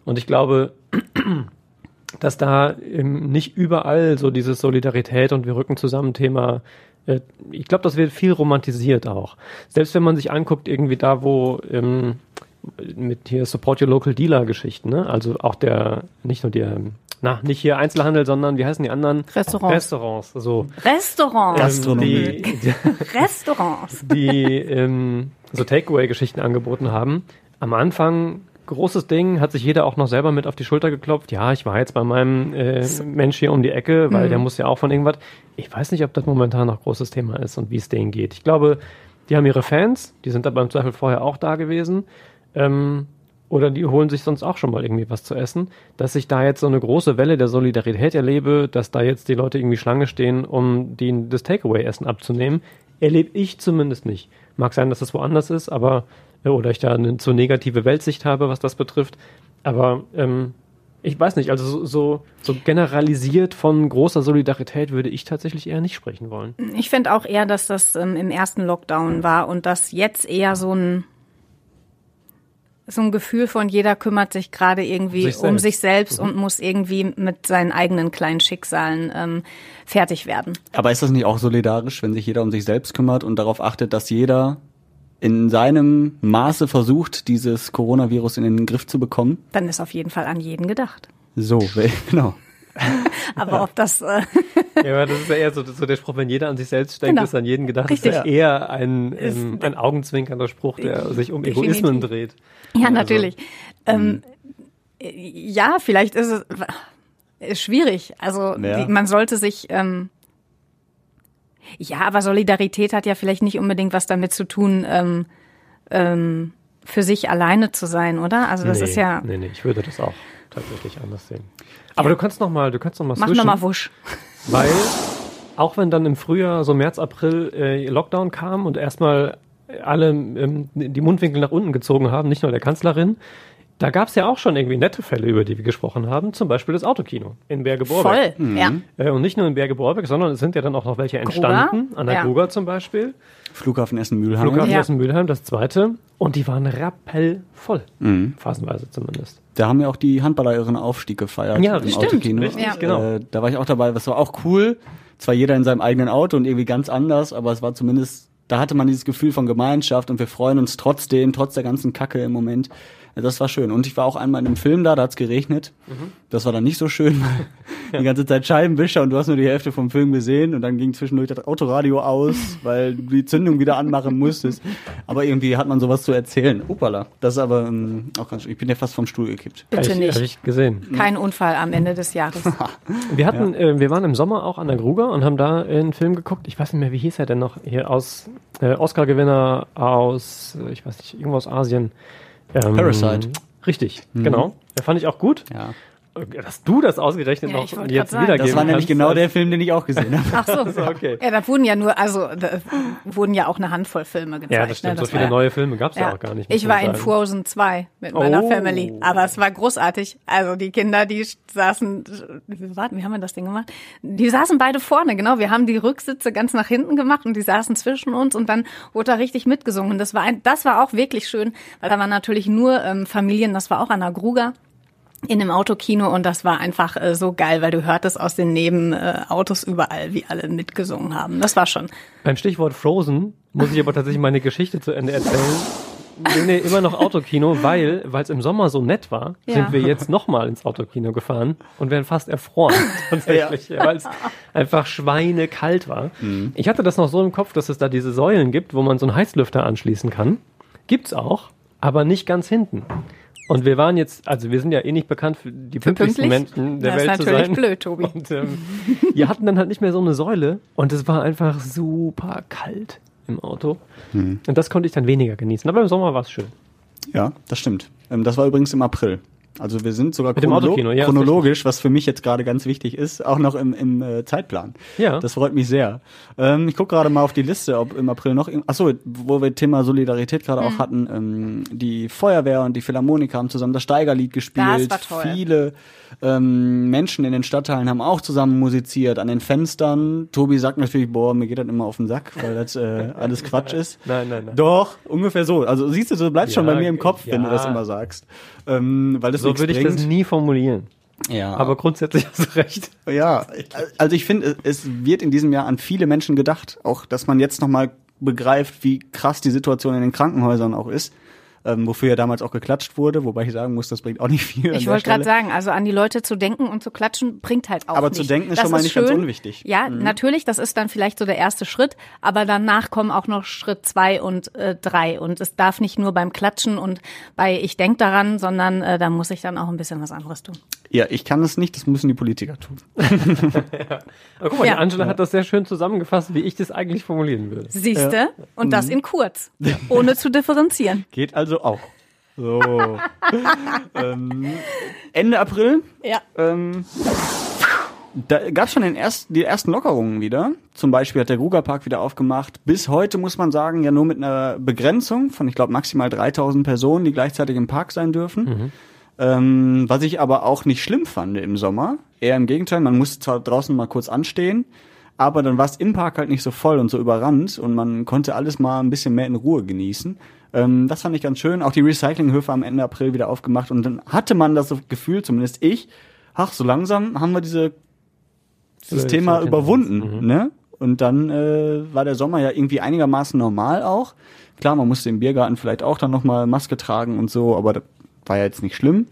Und ich glaube, dass da ähm, nicht überall so dieses Solidarität und wir rücken zusammen Thema, ich glaube, das wird viel romantisiert auch. Selbst wenn man sich anguckt, irgendwie da, wo ähm, mit hier Support Your Local Dealer Geschichten, ne? Also auch der, nicht nur der, na, nicht hier Einzelhandel, sondern wie heißen die anderen? Restaurants. Restaurants, so. Restaurants. Gastronomie. Ähm, die, Restaurants. die ähm, so Takeaway-Geschichten angeboten haben. Am Anfang großes Ding, hat sich jeder auch noch selber mit auf die Schulter geklopft. Ja, ich war jetzt bei meinem äh, Mensch hier um die Ecke, weil der muss ja auch von irgendwas. Ich weiß nicht, ob das momentan noch großes Thema ist und wie es denen geht. Ich glaube, die haben ihre Fans, die sind da beim Zweifel vorher auch da gewesen. Ähm, oder die holen sich sonst auch schon mal irgendwie was zu essen. Dass ich da jetzt so eine große Welle der Solidarität erlebe, dass da jetzt die Leute irgendwie Schlange stehen, um denen das Takeaway-Essen abzunehmen, erlebe ich zumindest nicht. Mag sein, dass das woanders ist, aber oder ich da eine zu negative Weltsicht habe, was das betrifft. Aber ähm, ich weiß nicht, also so, so, so generalisiert von großer Solidarität würde ich tatsächlich eher nicht sprechen wollen. Ich finde auch eher, dass das ähm, im ersten Lockdown war und dass jetzt eher so ein so ein Gefühl von jeder kümmert sich gerade irgendwie Sich um sich selbst und muss irgendwie mit seinen eigenen kleinen Schicksalen ähm, fertig werden. Aber ist das nicht auch solidarisch, wenn sich jeder um sich selbst kümmert und darauf achtet, dass jeder in seinem Maße versucht, dieses Coronavirus in den Griff zu bekommen? Dann ist auf jeden Fall an jeden gedacht. So, genau. Aber ob das äh, Ja, aber das ist ja eher so, so der Spruch, wenn jeder an sich selbst denkt, Genau. ist an jeden gedacht. Richtig. Das ist ja eher ein, Ist- ähm, ein augenzwinkernder Spruch, der sich um Definitiv. Egoismen dreht. Ja, Also, natürlich. Ähm, ja, vielleicht ist es ist schwierig. Also Ja. man sollte sich ähm, ja, aber Solidarität hat ja vielleicht nicht unbedingt was damit zu tun, ähm, ähm, für sich alleine zu sein, oder? Also das nee, ist ja. Nee, nee, ich würde das auch tatsächlich anders sehen. Aber du kannst noch mal, du kannst noch mal Mach switchen, noch mal wusch. weil auch wenn dann im Frühjahr, so März, April äh, Lockdown kam und erstmal alle ähm, die Mundwinkel nach unten gezogen haben, nicht nur der Kanzlerin, da gab es ja auch schon irgendwie nette Fälle, über die wir gesprochen haben, zum Beispiel das Autokino in Berge-Borbeck. Voll. Ja. Äh, und nicht nur in Berge-Borbeck, sondern es sind ja dann auch noch welche entstanden, an der Ja. Gruger zum Beispiel. Flughafen Essen-Mühlheim. Flughafen Ja. Essen-Mülheim, das zweite. Und die waren rappellvoll. Mhm. Phasenweise zumindest. Da haben ja auch die Handballer ihren Aufstieg gefeiert Ja, im stimmt, Autokino. richtig, Ja. genau. Äh, da war ich auch dabei. Das war auch cool. Zwar jeder in seinem eigenen Auto und irgendwie ganz anders, aber es war zumindest, da hatte man dieses Gefühl von Gemeinschaft und wir freuen uns trotzdem, trotz der ganzen Kacke im Moment, Das war schön. Und ich war auch einmal in einem Film da, da hat's geregnet. Das war dann nicht so schön, weil die ganze Zeit Scheibenwischer und du hast nur die Hälfte vom Film gesehen und dann ging zwischendurch das Autoradio aus, weil du die Zündung wieder anmachen musstest. Aber irgendwie hat man sowas zu erzählen. Upala. Das ist aber ähm, auch ganz schön. Ich bin ja fast vom Stuhl gekippt. Bitte nicht. Hab ich gesehen. Kein Unfall am Ende des Jahres. Wir hatten, äh, wir waren im Sommer auch an der Gruger und haben da einen Film geguckt. Ich weiß nicht mehr, wie hieß er denn noch? Hier aus äh, Oscar-Gewinner aus, äh, ich weiß nicht, irgendwo aus Asien. Ähm, Parasite. Richtig, genau. Der fand ich auch gut. Ja. Dass du das ausgerechnet Ja, noch jetzt sagen. wiedergeben Das war nämlich genau als- der Film, den ich auch gesehen habe. Ach so. Okay. Ja, da wurden ja nur, also da wurden ja auch eine Handvoll Filme gezeigt. Ja, das stimmt. Ne? so Das viele war- neue Filme gab es ja. Ja. auch gar nicht. Ich war in. Frozen 2 mit meiner Oh. Family, aber es war großartig. Also die Kinder, die saßen, wie, warten, wie haben wir das Ding gemacht? Die saßen beide vorne, genau. Wir haben die Rücksitze ganz nach hinten gemacht und die saßen zwischen uns und dann wurde da richtig mitgesungen. Und das war ein, das war auch wirklich schön, weil da waren natürlich nur ähm, Familien. Das war auch an der Gruger in einem Autokino und das war einfach äh, so geil, weil du hörtest aus den Nebenautos äh, Autos überall, wie alle mitgesungen haben. Das war schon. Beim Stichwort Frozen muss ich aber tatsächlich meine Geschichte zu Ende erzählen. Nee, nee, immer noch Autokino, weil, weil es im Sommer so nett war, Ja. sind wir jetzt nochmal ins Autokino gefahren und wären fast erfroren, tatsächlich, weil es einfach schweinekalt war. Ich hatte das noch so im Kopf, dass es da diese Säulen gibt, wo man so einen Heißlüfter anschließen kann. Gibt's auch, aber nicht ganz hinten. Und wir waren jetzt, also wir sind ja eh nicht bekannt für die pünktlichsten pünktlich? Menschen der Das ist Welt zu natürlich sein. blöd, Tobi. Und ähm, wir hatten dann halt nicht mehr so eine Säule und es war einfach super kalt im Auto. Und das konnte ich dann weniger genießen. Aber im Sommer war es schön. Ja, das stimmt. Ähm, das war übrigens im April. Also wir sind sogar chronolo ja, chronologisch, was für mich jetzt gerade ganz wichtig ist, auch noch im, im äh, Zeitplan. Ja. Das freut mich sehr. Ähm, ich gucke gerade mal auf die Liste, ob im April noch. Achso, wo wir Thema Solidarität gerade Mhm. auch hatten. Ähm, die Feuerwehr und die Philharmoniker haben zusammen das Steigerlied gespielt. Das war toll. Viele ähm, Menschen in den Stadtteilen haben auch zusammen musiziert. An den Fenstern. Tobi sagt natürlich, boah, mir geht das immer auf den Sack, weil das äh, alles Quatsch ist. Nein, nein, nein. Doch, ungefähr so. Also siehst du, so bleibt schon Ja, bei mir im Kopf, wenn ja. du das immer sagst. Ähm, weil das So würde ich das nie formulieren. Ja, Aber grundsätzlich hast du recht. ja, also ich finde, es wird in diesem Jahr an viele Menschen gedacht, auch dass man jetzt nochmal begreift, wie krass die Situation in den Krankenhäusern auch ist. Ähm, wofür ja damals auch geklatscht wurde, wobei ich sagen muss, das bringt auch nicht viel. Ich wollte gerade sagen, also an die Leute zu denken und zu klatschen bringt halt auch Aber nicht. zu denken ist Das schon mal nicht ganz schön. unwichtig. Mhm. Ja, natürlich, das ist dann vielleicht so der erste Schritt, aber danach kommen auch noch Schritt zwei und äh, drei und es darf nicht nur beim Klatschen und bei ich denk daran, sondern äh, da muss ich dann auch ein bisschen was anderes tun. Ja, ich kann es nicht, das müssen die Politiker tun. Aber guck mal, Ja. die Angela hat das sehr schön zusammengefasst, wie ich das eigentlich formulieren würde. Siehste? Und Mhm. das in kurz, ohne zu differenzieren. Geht also auch. So. ähm, Ende April Ja. Ähm, da gab es schon den ersten, die ersten Lockerungen wieder. Zum Beispiel hat der Rugerpark wieder aufgemacht. Bis heute muss man sagen, ja nur mit einer Begrenzung von, ich glaube, maximal 3000 Personen, die gleichzeitig im Park sein dürfen. Ähm, was ich aber auch nicht schlimm fand im Sommer. Eher im Gegenteil, man musste zwar draußen mal kurz anstehen, aber dann war es im Park halt nicht so voll und so überrannt und man konnte alles mal ein bisschen mehr in Ruhe genießen. Ähm, das fand ich ganz schön. Auch die Recyclinghöfe am Ende April wieder aufgemacht und dann hatte man das Gefühl, zumindest ich, ach, so langsam haben wir diese, dieses Thema überwunden, ne? Und dann äh, war der Sommer ja irgendwie einigermaßen normal auch. Klar, man musste im Biergarten vielleicht auch dann nochmal Maske tragen und so, aber war ja jetzt nicht schlimm.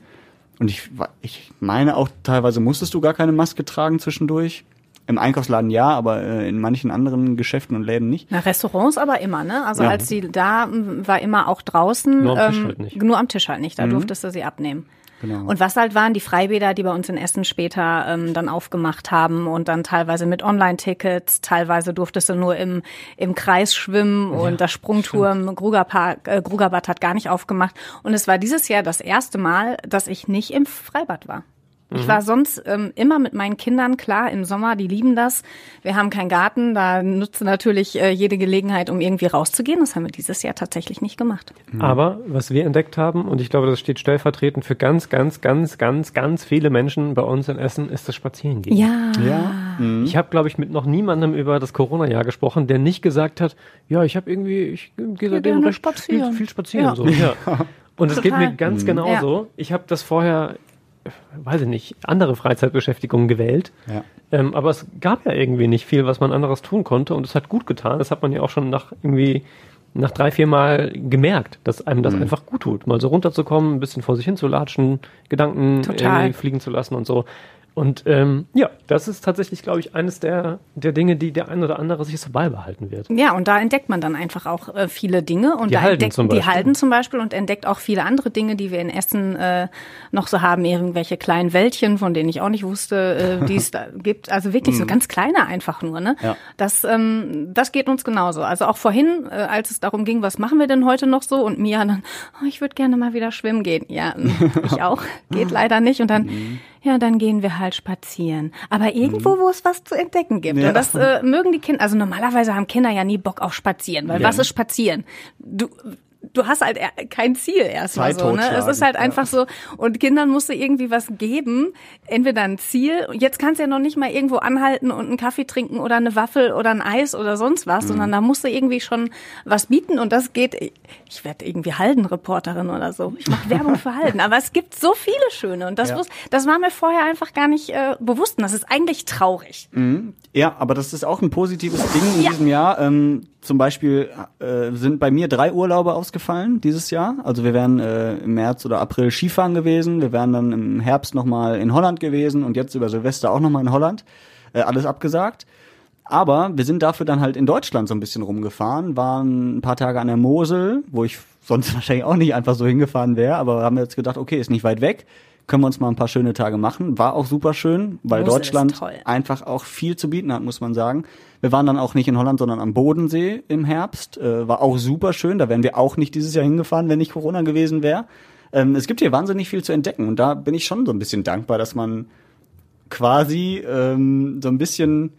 Und ich, ich meine auch, teilweise musstest du gar keine Maske tragen zwischendurch. Im Einkaufsladen ja, aber äh, in manchen anderen Geschäften und Läden nicht. Na, Restaurants aber immer, ne? Also Ja. als sie da m, war immer auch draußen. Nur am Tisch ähm, halt nicht. Nur am Tisch halt nicht. Da durftest du sie abnehmen. Genau. Und was halt waren die Freibäder, die bei uns in Essen später ähm, dann aufgemacht haben und dann teilweise mit Online-Tickets, teilweise durftest du nur im, im Kreis schwimmen und das Sprungturm Grugerpark, äh, Grugerbad hat gar nicht aufgemacht. Und es war dieses Jahr das erste Mal, dass ich nicht im Freibad war. Ich war sonst ähm, immer mit meinen Kindern, klar, im Sommer, die lieben das. Wir haben keinen Garten, da nutze natürlich äh, jede Gelegenheit, um irgendwie rauszugehen. Das haben wir dieses Jahr tatsächlich nicht gemacht. Aber was wir entdeckt haben, und ich glaube, das steht stellvertretend für ganz, ganz, ganz, ganz, ganz viele Menschen bei uns in Essen, ist das Spazierengehen. Ja. ja. Ich habe, glaube ich, mit noch niemandem über das Corona-Jahr gesprochen, der nicht gesagt hat, ja, ich habe irgendwie, ich gehe seitdem gerne recht spazieren. Viel, viel spazieren. Ja. So. Ja. Und es geht mir ganz genauso. Ich habe das vorher, weiß ich nicht, andere Freizeitbeschäftigungen gewählt. Ja. Ähm, aber es gab ja irgendwie nicht viel, was man anderes tun konnte und es hat gut getan. Das hat man ja auch schon nach irgendwie nach drei, vier Mal gemerkt, dass einem das mhm. einfach gut tut, mal so runterzukommen, ein bisschen vor sich hin zu latschen, Gedanken fliegen zu lassen und so. Und ähm, ja, das ist tatsächlich, glaube ich, eines der, der Dinge, die der ein oder andere sich so beibehalten wird. Ja, und da entdeckt man dann einfach auch äh, viele Dinge und die da entdeckt die Halden zum Beispiel und entdeckt auch viele andere Dinge, die wir in Essen äh, noch so haben, irgendwelche kleinen Wäldchen, von denen ich auch nicht wusste, äh, die es da gibt. Also wirklich so mhm. ganz kleine einfach nur. Ne? Ja. Das, ähm, das geht uns genauso. Also auch vorhin, äh, als es darum ging, was machen wir denn heute noch so und Mia dann, oh, ich würde gerne mal wieder schwimmen gehen. Ja, ich auch. Geht leider nicht. Und dann mhm ja, dann gehen wir halt spazieren. Aber irgendwo, mhm. wo es was zu entdecken gibt. Ja. Und das äh, mögen die Kinder, also normalerweise haben Kinder ja nie Bock auf Spazieren, weil ja. was ist Spazieren? Du, du hast halt kein Ziel erstmal so. Ne? Es ist halt einfach so. Und Kindern musst du irgendwie was geben, entweder ein Ziel. Jetzt kannst du ja noch nicht mal irgendwo anhalten und einen Kaffee trinken oder eine Waffel oder ein Eis oder sonst was, mhm. sondern da musst du irgendwie schon was bieten. Und das geht. Ich werde irgendwie Halden-Reporterin oder so. Ich mache Werbung für Halden. Aber es gibt so viele schöne. Und das, ja. wusste, das war mir vorher einfach gar nicht äh, bewusst. Und das ist eigentlich traurig. Mhm. Ja, aber das ist auch ein positives Ding in ja. diesem Jahr. Ähm, zum Beispiel äh, sind bei mir drei Urlaube ausgefallen dieses Jahr. Also wir wären äh, im März oder April Skifahren gewesen, wir wären dann im Herbst nochmal in Holland gewesen und jetzt über Silvester auch nochmal in Holland. Äh, alles abgesagt. Aber wir sind dafür dann halt in Deutschland so ein bisschen rumgefahren, waren ein paar Tage an der Mosel, wo ich sonst wahrscheinlich auch nicht einfach so hingefahren wäre, aber haben jetzt gedacht, okay, ist nicht weit weg, können wir uns mal ein paar schöne Tage machen. War auch super schön, weil Mosel Deutschland einfach auch viel zu bieten hat, muss man sagen. Wir waren dann auch nicht in Holland, sondern am Bodensee im Herbst. Äh, war auch super schön. Da wären wir auch nicht dieses Jahr hingefahren, wenn nicht Corona gewesen wäre. Ähm, es gibt hier wahnsinnig viel zu entdecken und da bin ich schon so ein bisschen dankbar, dass man quasi ähm, so ein bisschen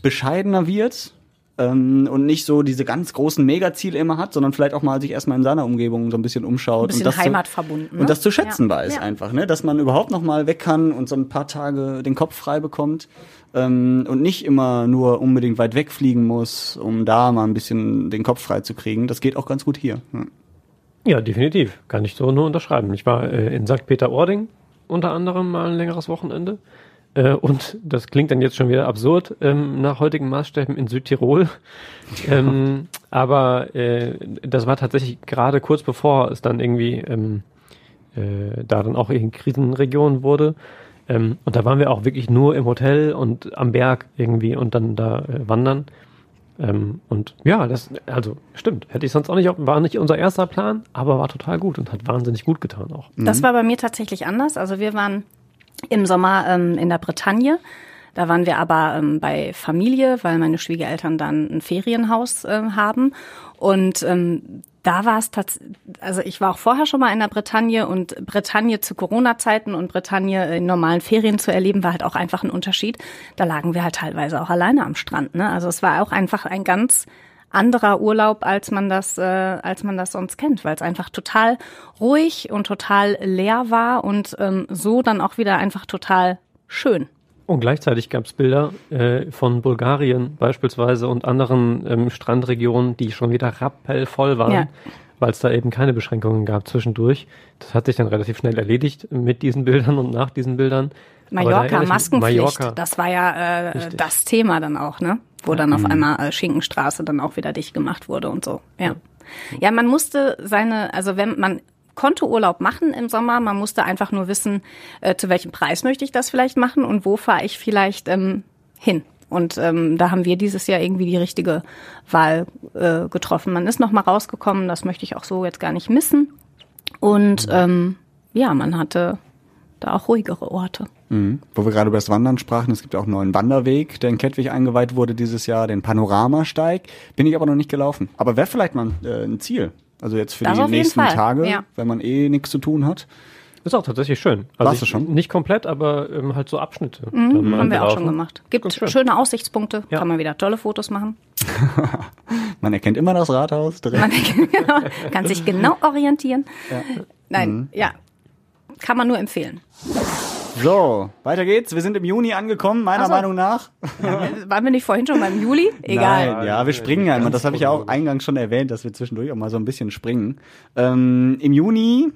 bescheidener wird ähm, und nicht so diese ganz großen Megaziele immer hat, sondern vielleicht auch mal sich erstmal in seiner Umgebung so ein bisschen umschaut. Ein bisschen und das heimatverbunden. Zu, ne? Und das zu schätzen ja. weiß ja. einfach, ne? dass man überhaupt noch mal weg kann und so ein paar Tage den Kopf frei bekommt ähm, und nicht immer nur unbedingt weit wegfliegen muss, um da mal ein bisschen den Kopf frei zu kriegen. Das geht auch ganz gut hier. Hm. Ja, definitiv. Kann ich so nur unterschreiben. Ich war äh, in St. Peter-Ording unter anderem mal ein längeres Wochenende. Äh, und das klingt dann jetzt schon wieder absurd ähm, nach heutigen Maßstäben in Südtirol. ähm, aber äh, das war tatsächlich gerade kurz bevor es dann irgendwie ähm, äh, da dann auch in Krisenregion wurde. Ähm, und da waren wir auch wirklich nur im Hotel und am Berg irgendwie und dann da äh, wandern. Ähm, und ja, das, also stimmt, hätte ich sonst auch nicht, war nicht unser erster Plan, aber war total gut und hat wahnsinnig gut getan auch. Das war bei mir tatsächlich anders. Also wir waren im Sommer ähm, in der Bretagne. Da waren wir aber ähm, bei Familie, weil meine Schwiegereltern dann ein Ferienhaus äh, haben. Und ähm, da war es tatsächlich, also ich war auch vorher schon mal in der Bretagne und Bretagne zu Corona-Zeiten und Bretagne in normalen Ferien zu erleben, war halt auch einfach ein Unterschied. Da lagen wir halt teilweise auch alleine am Strand. Ne? Also es war auch einfach ein ganz anderer Urlaub, als man das, äh, als man das sonst kennt, weil es einfach total ruhig und total leer war und ähm, so dann auch wieder einfach total schön. Und gleichzeitig gab es Bilder äh, von Bulgarien beispielsweise und anderen ähm, Strandregionen, die schon wieder rappellvoll waren, ja. weil es da eben keine Beschränkungen gab zwischendurch. Das hat sich dann relativ schnell erledigt mit diesen Bildern und nach diesen Bildern. Mallorca, Maskenpflicht, Mallorca. das war ja äh, das Thema dann auch, ne? Wo dann auf mhm. einmal äh, Schinkenstraße dann auch wieder dicht gemacht wurde und so. Ja. Ja, man musste seine, also wenn man konnte Urlaub machen im Sommer, man musste einfach nur wissen, äh, zu welchem Preis möchte ich das vielleicht machen und wo fahre ich vielleicht ähm, hin. Und ähm, da haben wir dieses Jahr irgendwie die richtige Wahl äh, getroffen. Man ist noch mal rausgekommen, das möchte ich auch so jetzt gar nicht missen. Und ähm, ja, man hatte da auch ruhigere Orte. Mhm. Wo wir gerade über das Wandern sprachen, es gibt auch einen neuen Wanderweg, der in Kettwig eingeweiht wurde dieses Jahr, den Panoramasteig. Bin ich aber noch nicht gelaufen. Aber wäre vielleicht mal äh, ein Ziel. Also jetzt für das die nächsten Tage, ja. wenn man eh nichts zu tun hat. Ist auch tatsächlich schön. Also Warst du schon? Nicht komplett, aber ähm, halt so Abschnitte. Mhm, haben wir auch schon gemacht. Gibt schöne Aussichtspunkte, ja. kann man wieder tolle Fotos machen. man erkennt immer das Rathaus drin. Man erkennt, genau, kann sich genau orientieren. Ja. Nein, mhm. ja, kann man nur empfehlen. So, weiter geht's. Wir sind im Juni angekommen, meiner so. Meinung nach. Ja, waren wir nicht vorhin schon beim Juli? Egal. Nein, ja, wir springen ja immer. Das habe ich ja auch eingangs schon erwähnt, dass wir zwischendurch auch mal so ein bisschen springen. Ähm, Im Juni,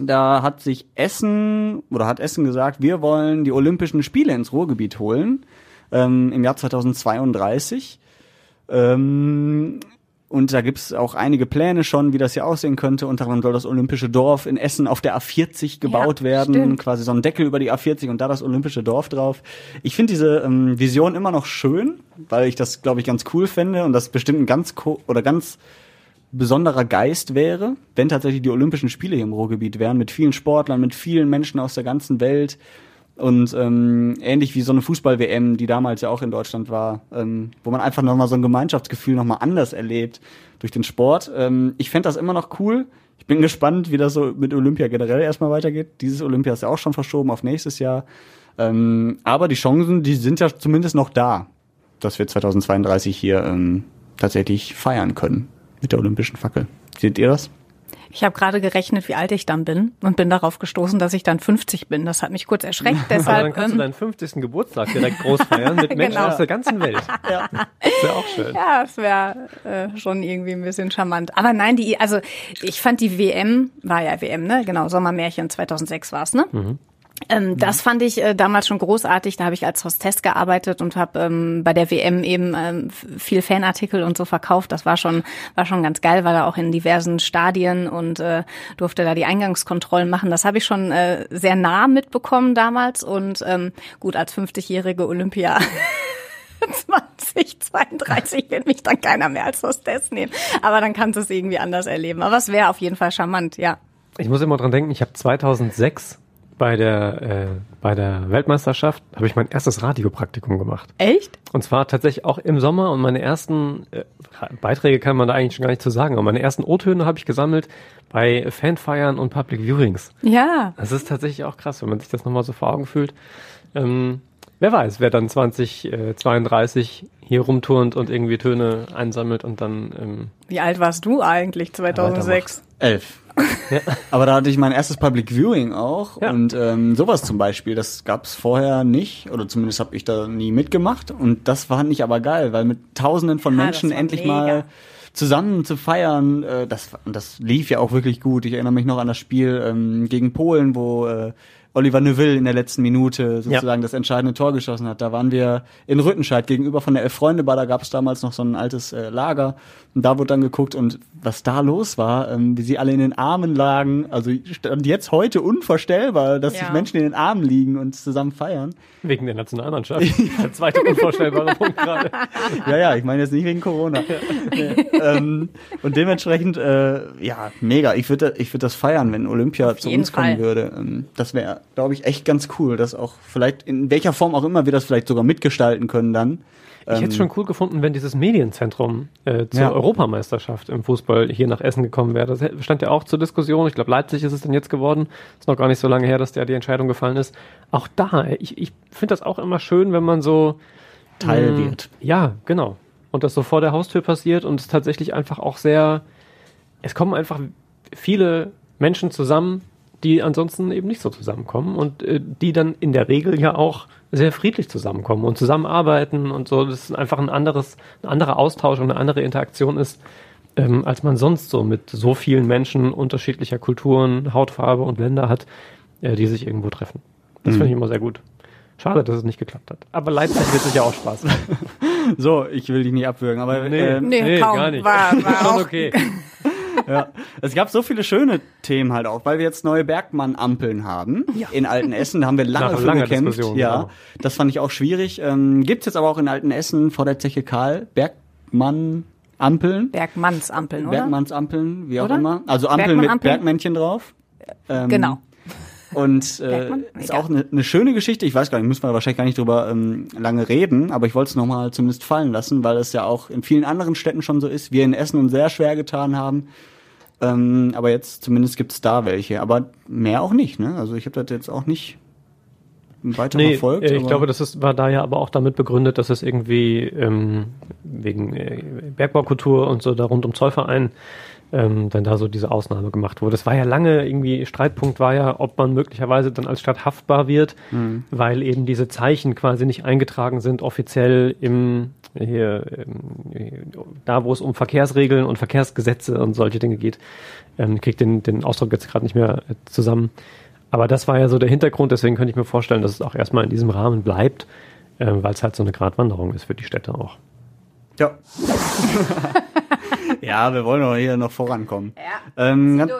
da hat sich Essen oder hat Essen gesagt, wir wollen die Olympischen Spiele ins Ruhrgebiet holen ähm, im Jahr 2032. Ähm, und da gibt's auch einige Pläne schon, wie das hier aussehen könnte. Unter anderem soll das Olympische Dorf in Essen auf der A40 gebaut Ja, werden. stimmt. Quasi so ein Deckel über die A40 und da das Olympische Dorf drauf. Ich finde diese ähm, Vision immer noch schön, weil ich das, glaube ich, ganz cool fände und das bestimmt ein ganz ko oder ganz besonderer Geist wäre, wenn tatsächlich die Olympischen Spiele hier im Ruhrgebiet wären, mit vielen Sportlern, mit vielen Menschen aus der ganzen Welt. Und ähm, ähnlich wie so eine Fußball-WM, die damals ja auch in Deutschland war, ähm, wo man einfach nochmal so ein Gemeinschaftsgefühl nochmal anders erlebt durch den Sport. Ähm, ich fände das immer noch cool. Ich bin gespannt, wie das so mit Olympia generell erstmal weitergeht. Dieses Olympia ist ja auch schon verschoben auf nächstes Jahr. Ähm, aber die Chancen, die sind ja zumindest noch da, dass wir 2032 hier ähm, tatsächlich feiern können mit der olympischen Fackel. Seht ihr das? Ich habe gerade gerechnet, wie alt ich dann bin und bin darauf gestoßen, dass ich dann 50 bin. Das hat mich kurz erschreckt. Aber dann Deshalb kannst du ähm, deinen 50. Geburtstag direkt groß feiern mit Menschen Genau. aus der ganzen Welt. Ja. Das wäre auch schön. Ja, es wäre äh, schon irgendwie ein bisschen charmant. Aber nein, die, also ich fand die WM, war ja WM, ne? Genau, Sommermärchen 2006 war's, ne? Ähm, das fand ich äh, damals schon großartig. Da habe ich als Hostess gearbeitet und habe ähm, bei der WM eben ähm, viel Fanartikel und so verkauft. Das war schon war schon ganz geil, war da auch in diversen Stadien und äh, durfte da die Eingangskontrollen machen. Das habe ich schon äh, sehr nah mitbekommen damals und ähm, gut als 50-jährige Olympia 2032 wird mich dann keiner mehr als Hostess nehmen. Aber dann kannst du es irgendwie anders erleben. Aber es wäre auf jeden Fall charmant, ja. Ich muss immer dran denken, ich habe 2006 bei der, äh, bei der Weltmeisterschaft habe ich mein erstes Radiopraktikum gemacht. Echt? Und zwar tatsächlich auch im Sommer und meine ersten äh, Beiträge kann man da eigentlich schon gar nicht zu sagen, aber meine ersten O-Töne habe ich gesammelt bei Fanfeiern und Public Viewings. Ja. Das ist tatsächlich auch krass, wenn man sich das nochmal so vor Augen fühlt. Ähm, wer weiß, wer dann 2032 hier rumturnt und irgendwie Töne einsammelt und dann ähm, Wie alt warst du eigentlich 2006? Elf. Aber da hatte ich mein erstes Public Viewing auch Ja. und ähm, sowas zum Beispiel, das gab's vorher nicht oder zumindest habe ich da nie mitgemacht und das fand ich aber geil, weil mit Tausenden von Ja, Menschen endlich mega. mal zusammen zu feiern, äh, das und das lief ja auch wirklich gut. Ich erinnere mich noch an das Spiel ähm, gegen Polen, wo äh, Oliver Neuville in der letzten Minute sozusagen das entscheidende Tor geschossen hat. Da waren wir in Rüttenscheid gegenüber von der Elf Freunde Bar, da gab es damals noch so ein altes äh, Lager und da wurde dann geguckt und was da los war, ähm, wie sie alle in den Armen lagen, also stand jetzt heute unvorstellbar, dass Ja. sich Menschen in den Armen liegen und zusammen feiern. wegen der Nationalmannschaft. Der zweite unvorstellbare Punkt gerade. Ja, ja, ich meine jetzt nicht wegen Corona. Nee, ähm, und dementsprechend, äh, ja, mega. Ich würde ich würd das feiern, wenn Olympia zu jeden uns kommen Fall. würde. Ähm, das wäre, glaube ich, echt ganz cool, dass auch vielleicht, in welcher Form auch immer wir das vielleicht sogar mitgestalten können dann. Ich hätte es schon cool gefunden, wenn dieses Medienzentrum äh, zur Ja. Europameisterschaft im Fußball hier nach Essen gekommen wäre. Das stand ja auch zur Diskussion. Ich glaube, Leipzig ist es denn jetzt geworden. Ist noch gar nicht so lange her, dass da die Entscheidung gefallen ist. Auch da, ich, ich finde das auch immer schön, wenn man so Teil mh, wird. Ja, genau. Und das so vor der Haustür passiert und es tatsächlich einfach auch sehr, es kommen einfach viele Menschen zusammen, die ansonsten eben nicht so zusammenkommen und äh, die dann in der Regel ja auch sehr friedlich zusammenkommen und zusammenarbeiten und so. Das ist einfach ein anderes, ein anderer Austausch und eine andere Interaktion ist, ähm, als man sonst so mit so vielen Menschen unterschiedlicher Kulturen, Hautfarbe und Länder hat, äh, die sich irgendwo treffen. Das finde ich immer sehr gut. Schade, dass es nicht geklappt hat. Aber Leipzig wird sicher auch Spaß machen. So, ich will dich nicht abwürgen, aber Nee. ähm, Nee, kaum. gar nicht. War- war auch- okay. ja. Es gab so viele schöne Themen halt auch, weil wir jetzt neue Bergmann-Ampeln haben in Altenessen. Da haben wir lange Nach für gekämpft. Diskussion, ja, genau. das fand ich auch schwierig. Ähm, gibt's jetzt aber auch in Altenessen vor der Zeche Karl Bergmann-Ampeln. Bergmannsampeln, oder? Bergmannsampeln, wie auch Oder? immer. Also Ampeln mit? Bergmännchen drauf. Ähm, Genau. Und äh, ist auch eine, eine schöne Geschichte. Ich weiß gar nicht, müssen wir wahrscheinlich gar nicht drüber ähm, lange reden, aber ich wollte es nochmal zumindest fallen lassen, weil es ja auch in vielen anderen Städten schon so ist. Wir in Essen uns sehr schwer getan haben. Ähm, aber jetzt zumindest gibt es da welche. Aber mehr auch nicht, ne? Also ich habe das jetzt auch nicht weiter Nee, verfolgt. äh, ich aber- glaube, das ist, war da ja aber auch damit begründet, dass es irgendwie ähm, wegen äh, Bergbaukultur und so da rund um Zollverein ähm, dann da so diese Ausnahme gemacht wurde. Das war ja lange irgendwie, Streitpunkt war ja, ob man möglicherweise dann als Stadt haftbar wird, Mhm. weil eben diese Zeichen quasi nicht eingetragen sind offiziell im hier, ähm, da wo es um Verkehrsregeln und Verkehrsgesetze und solche Dinge geht. Ähm, ich krieg den, den Ausdruck jetzt gerade nicht mehr äh, zusammen. Aber das war ja so der Hintergrund, deswegen könnte ich mir vorstellen, dass es auch erstmal in diesem Rahmen bleibt, äh, weil es halt so eine Gratwanderung ist für die Städte auch. Ja. ja, wir wollen doch hier noch vorankommen. Ja, ähm, ganz,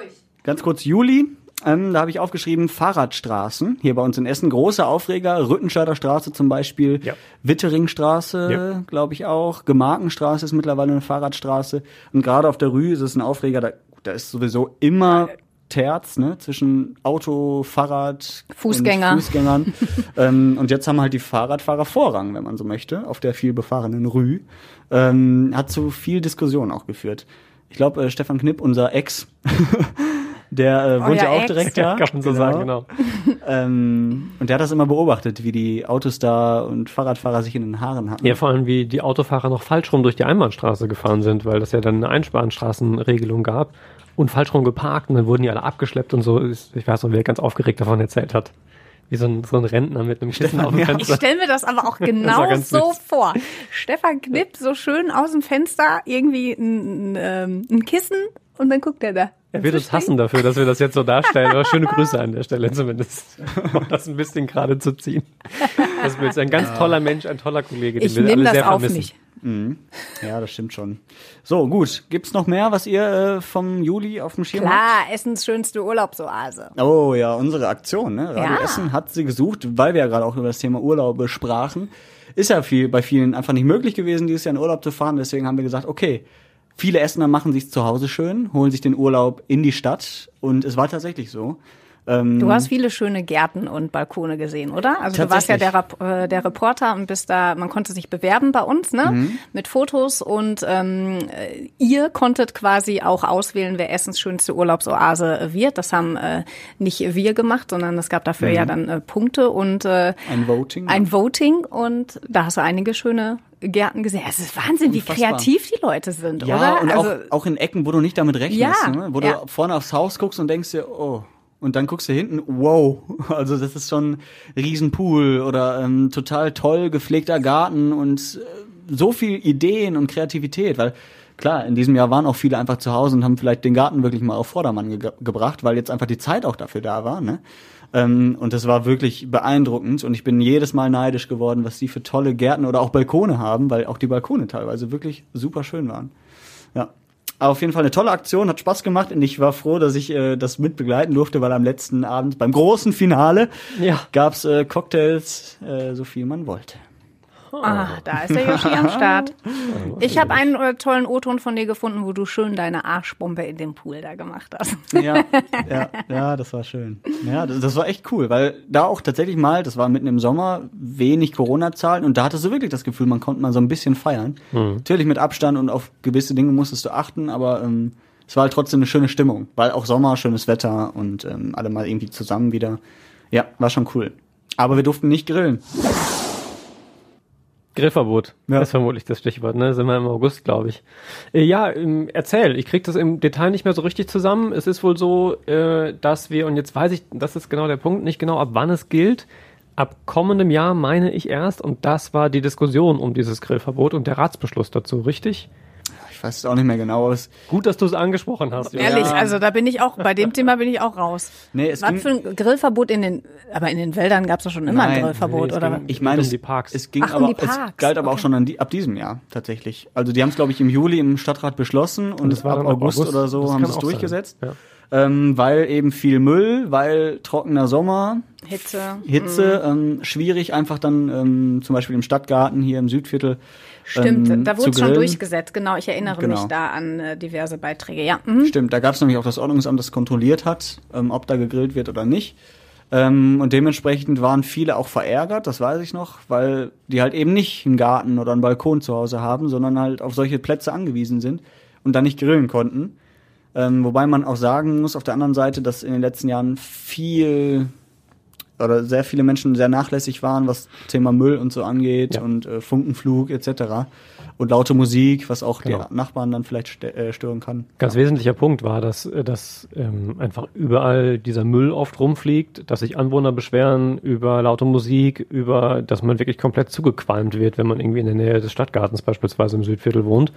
ganz kurz Juli. Ähm, da habe ich aufgeschrieben Fahrradstraßen. Hier bei uns in Essen große Aufreger. Rüttenscheider Straße zum Beispiel. Ja. Witteringstraße, Ja. glaube ich auch. Gemarkenstraße ist mittlerweile eine Fahrradstraße. Und gerade auf der Rue ist es ein Aufreger. Da, da ist sowieso immer Terz, ne, zwischen Auto, Fahrrad, Fußgänger. und Fußgängern. ähm, und jetzt haben halt die Fahrradfahrer Vorrang, wenn man so möchte, auf der viel befahrenen Rue. Ähm, hat zu viel Diskussion auch geführt. Ich glaube, äh, Stefan Knipp, unser Ex, der äh, wohnt ja auch Ex. direkt da. Kann man so sagen, genau. Ähm, und der hat das immer beobachtet, wie die Autos da und Fahrradfahrer sich in den Haaren hatten. Ja, vor allem, wie die Autofahrer noch falsch rum durch die Einbahnstraße gefahren sind, weil das ja dann eine Einbahnstraßenregelung gab und falsch rum geparkt und dann wurden die alle abgeschleppt und so. Ich weiß noch, wer ganz aufgeregt davon erzählt hat. Wie so ein, so ein Rentner mit einem Kissen auf dem Ich Fenster. stelle mir das aber auch genau so süß. vor. Stefan Knipp so schön aus dem Fenster, irgendwie ein, ein, ähm, ein Kissen und dann guckt er da. Er wird uns hassen dafür, dass wir das jetzt so darstellen, aber schöne Grüße an der Stelle zumindest, um das ein bisschen gerade zu ziehen. Das ist ein ganz toller Mensch, ein toller Kollege, den Ich wir nehme alle das sehr auf vermissen. Mich. Ja, das stimmt schon. So, gut. Gibt's noch mehr, was ihr äh, vom Juli auf dem Schirm habt? Klar, Essens schönste Urlaubsoase. Oh ja, unsere Aktion, ne? Radio Ja. Essen hat sie gesucht, weil wir ja gerade auch über das Thema Urlaube sprachen. Ist ja viel, bei vielen einfach nicht möglich gewesen, dieses Jahr in Urlaub zu fahren. Deswegen haben wir gesagt, okay, viele Essener machen sich zu Hause schön, holen sich den Urlaub in die Stadt. Und es war tatsächlich so. Ähm, Du hast viele schöne Gärten und Balkone gesehen, oder? Also du warst ja der, äh, der Reporter und bist da, man konnte sich bewerben bei uns, ne? Mhm. Mit Fotos und ähm, äh, ihr konntet quasi auch auswählen, wer Essens schönste Urlaubsoase wird. Das haben äh, nicht wir gemacht, sondern es gab dafür ja dann äh, Punkte und äh, Mhm. ein Voting. ein Voting und da hast du einige schöne Gärten gesehen. Es ist Wahnsinn, wie Unfassbar. kreativ die Leute sind, ja, oder? und also, auch, auch in Ecken, wo du nicht damit rechnest, Ja, ne? wo ja. du vorne aufs Haus guckst und denkst dir, oh, und dann guckst du hinten, wow, also das ist schon ein Riesenpool oder ähm, total toll gepflegter Garten und äh, so viel Ideen und Kreativität, weil klar, in diesem Jahr waren auch viele einfach zu Hause und haben vielleicht den Garten wirklich mal auf Vordermann ge gebracht, weil jetzt einfach die Zeit auch dafür da war, ne? Ähm, und das war wirklich beeindruckend und ich bin jedes Mal neidisch geworden, was die für tolle Gärten oder auch Balkone haben, weil auch die Balkone teilweise wirklich super schön waren. Auf jeden Fall eine tolle Aktion, hat Spaß gemacht und ich war froh, dass ich äh, das mit begleiten durfte, weil am letzten Abend beim großen Finale Ja. gab's äh, Cocktails, äh, so viel man wollte. Ah, da ist der Yoshi am Start. Ich habe einen äh, tollen O-Ton von dir gefunden, wo du schön deine Arschbombe in dem Pool da gemacht hast. Ja, ja, ja, das war schön. Ja, das, das war echt cool, weil da auch tatsächlich mal, das war mitten im Sommer, wenig Corona-Zahlen und da hattest du wirklich das Gefühl, man konnte mal so ein bisschen feiern. Natürlich mit Abstand und auf gewisse Dinge musstest du achten, aber ähm, es war halt trotzdem eine schöne Stimmung, weil auch Sommer, schönes Wetter und ähm, alle mal irgendwie zusammen wieder. Ja, war schon cool. Aber wir durften nicht grillen. Grillverbot Ja. ist vermutlich das Stichwort, ne? Sind wir im August, glaube ich. Äh, ja, ähm, erzähl. Ich krieg das im Detail nicht mehr so richtig zusammen. Es ist wohl so, äh, dass wir, und jetzt weiß ich, das ist genau der Punkt, nicht genau ab wann es gilt. Ab kommendem Jahr meine ich erst, und das war die Diskussion um dieses Grillverbot und der Ratsbeschluss dazu, richtig? Ich weiß es auch nicht mehr genau, aber es, Gut, dass du es angesprochen hast. Jonas. Ehrlich, also da bin ich auch, bei dem Thema bin ich auch raus. nee, es Was ging, für ein Grillverbot in den, aber in den Wäldern gab es doch schon immer Nein, ein Grillverbot, nee, oder? ging- Ich meine, um es, die Parks. es ging Ach, um aber, die es galt aber auch okay. schon an die, ab diesem Jahr tatsächlich. Also die haben es, glaube ich, im Juli im Stadtrat beschlossen und, es war ab August, August. oder so Das haben sie es auch durchgesetzt. Ja. Ähm, weil eben viel Müll, weil trockener Sommer, Hitze. Hitze, Mhm. ähm, schwierig einfach dann ähm, zum Beispiel im Stadtgarten hier im Südviertel. Stimmt, ähm, da wurde es schon durchgesetzt, genau. Ich erinnere Genau. mich da an äh, diverse Beiträge, ja. Mhm. Stimmt, da gab es nämlich auch das Ordnungsamt, das kontrolliert hat, ähm, ob da gegrillt wird oder nicht. Ähm, und dementsprechend waren viele auch verärgert, das weiß ich noch, weil die halt eben nicht einen Garten oder einen Balkon zu Hause haben, sondern halt auf solche Plätze angewiesen sind und dann nicht grillen konnten. Ähm, wobei man auch sagen muss, auf der anderen Seite, dass in den letzten Jahren viel oder sehr viele Menschen sehr nachlässig waren, was Thema Müll und so angeht Ja. und äh, Funkenflug etc. Und laute Musik, was auch Genau. die Nachbarn dann vielleicht st äh, stören kann. Ganz wesentlicher Punkt war, dass, äh, dass ähm, einfach überall dieser Müll oft rumfliegt, dass sich Anwohner beschweren über laute Musik, über, dass man wirklich komplett zugequalmt wird, wenn man irgendwie in der Nähe des Stadtgartens beispielsweise im Südviertel wohnt.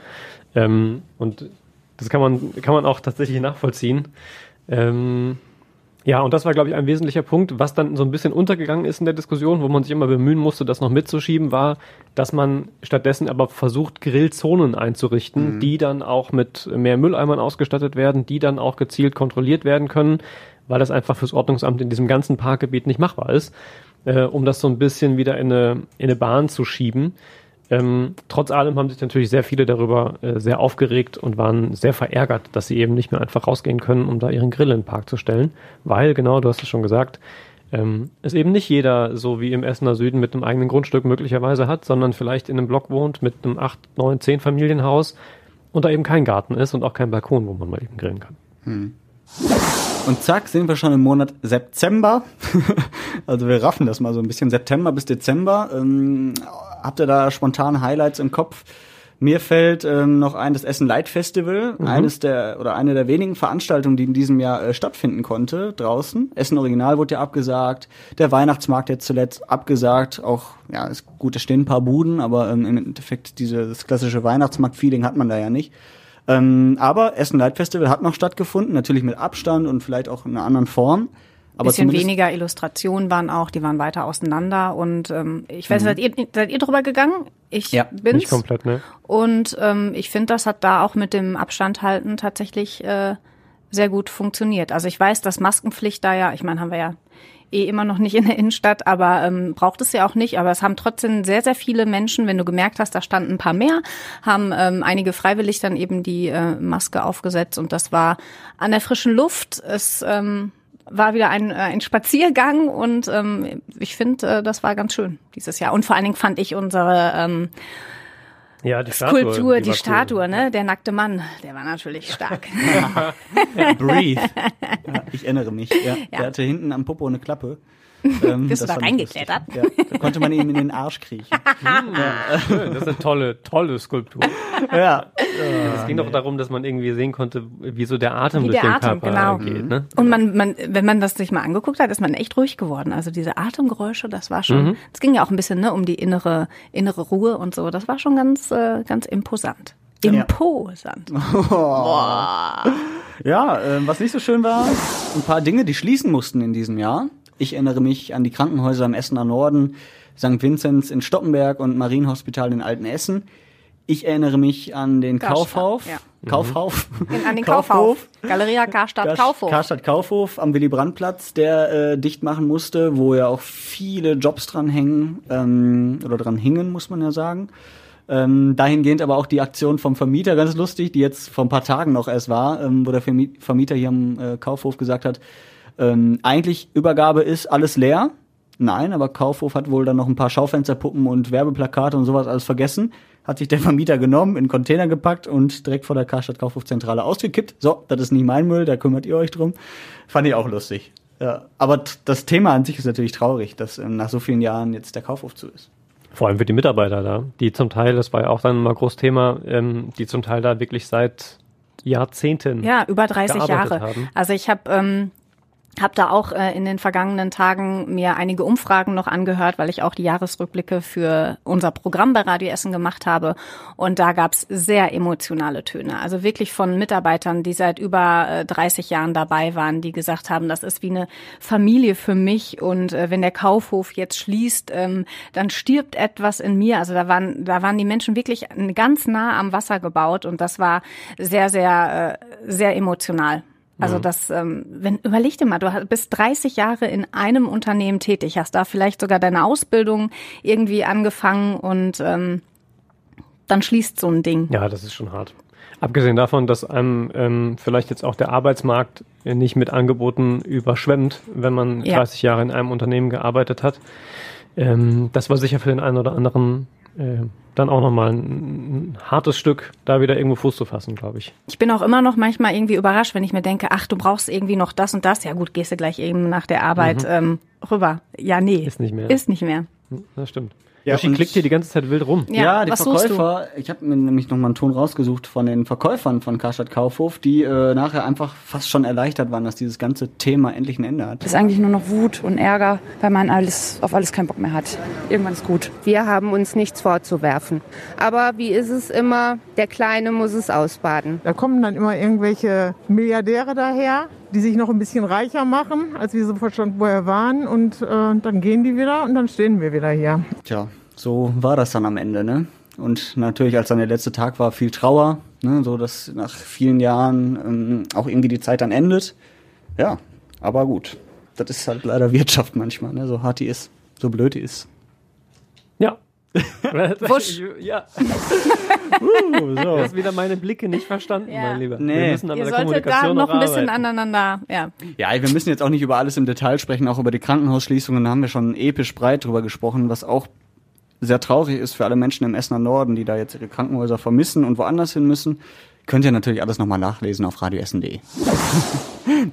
Ähm, und das kann man, kann man auch tatsächlich nachvollziehen. Ähm, Ja, und das war, glaube ich, ein wesentlicher Punkt, was dann so ein bisschen untergegangen ist in der Diskussion, wo man sich immer bemühen musste, das noch mitzuschieben, war, dass man stattdessen aber versucht, Grillzonen einzurichten, mhm. die dann auch mit mehr Mülleimern ausgestattet werden, die dann auch gezielt kontrolliert werden können, weil das einfach fürs Ordnungsamt in diesem ganzen Parkgebiet nicht machbar ist, äh, um das so ein bisschen wieder in eine, in eine Bahn zu schieben. Ähm, trotz allem haben sich natürlich sehr viele darüber äh, sehr aufgeregt und waren sehr verärgert, dass sie eben nicht mehr einfach rausgehen können, um da ihren Grill in den Park zu stellen. Weil, genau, du hast es schon gesagt, ähm, es eben nicht jeder so wie im Essener Süden mit einem eigenen Grundstück möglicherweise hat, sondern vielleicht in einem Block wohnt mit einem 8, 9, 10 Familienhaus und da eben kein Garten ist und auch kein Balkon, wo man mal eben grillen kann. Hm. Und zack, sind wir schon im Monat September. also wir raffen das mal so ein bisschen. September bis Dezember. Ähm, habt ihr da spontan Highlights im Kopf? Mir fällt ähm, noch ein das Essen Light Festival, mhm. eines der oder eine der wenigen Veranstaltungen, die in diesem Jahr äh, stattfinden konnte draußen. Essen Original wurde ja abgesagt, der Weihnachtsmarkt jetzt zuletzt abgesagt. Auch ja, ist gut, da stehen ein paar Buden, aber ähm, im Endeffekt dieses klassische Weihnachtsmarkt-Feeling hat man da ja nicht. Ähm, aber Essen Light Festival hat noch stattgefunden, natürlich mit Abstand und vielleicht auch in einer anderen Form. Aber bisschen weniger Illustrationen waren auch, die waren weiter auseinander und ähm, ich weiß, mhm. seid, ihr, seid ihr drüber gegangen? Ich ja, bin's. Nicht komplett, ne? Und ähm, ich finde, das hat da auch mit dem Abstand halten tatsächlich äh, sehr gut funktioniert. Also ich weiß, dass Maskenpflicht da ja, ich meine, haben wir ja eh immer noch nicht in der Innenstadt, aber ähm, braucht es ja auch nicht. Aber es haben trotzdem sehr, sehr viele Menschen, wenn du gemerkt hast, da standen ein paar mehr, haben ähm, einige freiwillig dann eben die äh, Maske aufgesetzt und das war an der frischen Luft. Es ähm, war wieder ein, äh, ein Spaziergang und ähm, ich finde, äh, das war ganz schön dieses Jahr. Und vor allen Dingen fand ich unsere ähm, ja, die Skulptur, Statue, die, die Statue, cool. ne? Der nackte Mann, der war natürlich stark. Breathe. Ja, ich erinnere mich. Ja. ja. Der hatte hinten am Popo eine Klappe. Ähm, Bist du da reingeklettert? Ja, da konnte man ihm in den Arsch kriechen. ja. Das ist eine tolle, tolle Skulptur. Ja. Es ging doch darum, dass man irgendwie sehen konnte, wie so der Atem wie durch der den Atem, Körper genau. geht. Ne? Und man, man, wenn man das sich mal angeguckt hat, ist man echt ruhig geworden. Also diese Atemgeräusche, das war schon, es mhm. ging ja auch ein bisschen ne, um die innere, innere Ruhe und so. Das war schon ganz, äh, ganz imposant. Imposant. Oh. Ja, äh, was nicht so schön war, ein paar Dinge, die schließen mussten in diesem Jahr. Ich erinnere mich an die Krankenhäuser im Essener Norden, St. Vinzenz in Stoppenberg und Marienhospital in Altenessen. Ich erinnere mich an den Karstadt, Kaufhof. Ja. Kaufhof. In, an den Kaufhof. Galeria Karstadt Kaufhof. Karstadt Kaufhof am Willy Brandt-Platz, der äh, dicht machen musste, wo ja auch viele Jobs dran hängen ähm, oder dran hingen, muss man ja sagen. Ähm, dahingehend aber auch die Aktion vom Vermieter, ganz lustig, die jetzt vor ein paar Tagen noch erst war, ähm, wo der Vermieter hier am äh, Kaufhof gesagt hat, ähm, eigentlich Übergabe ist alles leer. Nein, aber Kaufhof hat wohl dann noch ein paar Schaufensterpuppen und Werbeplakate und sowas alles vergessen. Hat sich der Vermieter genommen, in Container gepackt und direkt vor der Karstadt Kaufhofzentrale ausgekippt. So, das ist nicht mein Müll, da kümmert ihr euch drum. Fand ich auch lustig. Ja, aber das Thema an sich ist natürlich traurig, dass ähm, nach so vielen Jahren jetzt der Kaufhof zu ist. Vor allem für die Mitarbeiter da, die zum Teil, das war ja auch dann mal groß Thema, ähm, die zum Teil da wirklich seit Jahrzehnten. Ja, über 30 Jahre. Haben. Also ich habe ähm, habe da auch äh, in den vergangenen Tagen mir einige Umfragen noch angehört, weil ich auch die Jahresrückblicke für unser Programm bei Radio Essen gemacht habe. Und da gab's sehr emotionale Töne. Also wirklich von Mitarbeitern, die seit über äh, 30 Jahren dabei waren, die gesagt haben, das ist wie eine Familie für mich. Und äh, wenn der Kaufhof jetzt schließt, ähm, dann stirbt etwas in mir. Also da waren, da waren die Menschen wirklich ganz nah am Wasser gebaut. Und das war sehr, sehr, äh, sehr emotional. Also mhm. das, ähm, wenn überleg dir mal, du bist 30 Jahre in einem Unternehmen tätig, hast da vielleicht sogar deine Ausbildung irgendwie angefangen und ähm, dann schließt so ein Ding. Ja, das ist schon hart. Abgesehen davon, dass einem ähm, vielleicht jetzt auch der Arbeitsmarkt nicht mit Angeboten überschwemmt, wenn man ja. 30 Jahre in einem Unternehmen gearbeitet hat. Ähm, das war sicher für den einen oder anderen äh, dann auch nochmal ein, ein hartes Stück, da wieder irgendwo Fuß zu fassen, glaube ich. Ich bin auch immer noch manchmal irgendwie überrascht, wenn ich mir denke, ach, du brauchst irgendwie noch das und das. Ja gut, gehst du gleich eben nach der Arbeit mhm. ähm, rüber. Ja, nee. Ist nicht mehr. Ist nicht mehr. Das stimmt. Ja, Yoshi klickt hier die ganze Zeit wild rum. Ja, ja die Verkäufer, ich habe mir nämlich nochmal einen Ton rausgesucht von den Verkäufern von Karstadt Kaufhof, die äh, nachher einfach fast schon erleichtert waren, dass dieses ganze Thema endlich ein Ende hat. Es ist eigentlich nur noch Wut und Ärger, weil man alles auf alles keinen Bock mehr hat. Irgendwann ist gut. Wir haben uns nichts vorzuwerfen. Aber wie ist es immer, der Kleine muss es ausbaden. Da kommen dann immer irgendwelche Milliardäre daher die sich noch ein bisschen reicher machen, als wir sofort schon vorher waren. Und äh, dann gehen die wieder und dann stehen wir wieder hier. Tja, so war das dann am Ende, ne? Und natürlich, als dann der letzte Tag war, viel Trauer, ne? so dass nach vielen Jahren ähm, auch irgendwie die Zeit dann endet. Ja, aber gut. Das ist halt leider Wirtschaft manchmal, ne? so hart die ist, so blöd die ist. Wusch. Ja. Uh, so. Du hast wieder meine Blicke nicht verstanden, Ja. mein Lieber. Nee. Wir müssen an Ihr der solltet da noch ein bisschen arbeiten. aneinander, ja. Ja, wir müssen jetzt auch nicht über alles im Detail sprechen, auch über die Krankenhausschließungen, da haben wir schon episch breit drüber gesprochen, was auch sehr traurig ist für alle Menschen im Essener Norden, die da jetzt ihre Krankenhäuser vermissen und woanders hin müssen. Könnt ihr natürlich alles nochmal nachlesen auf radioessen.de.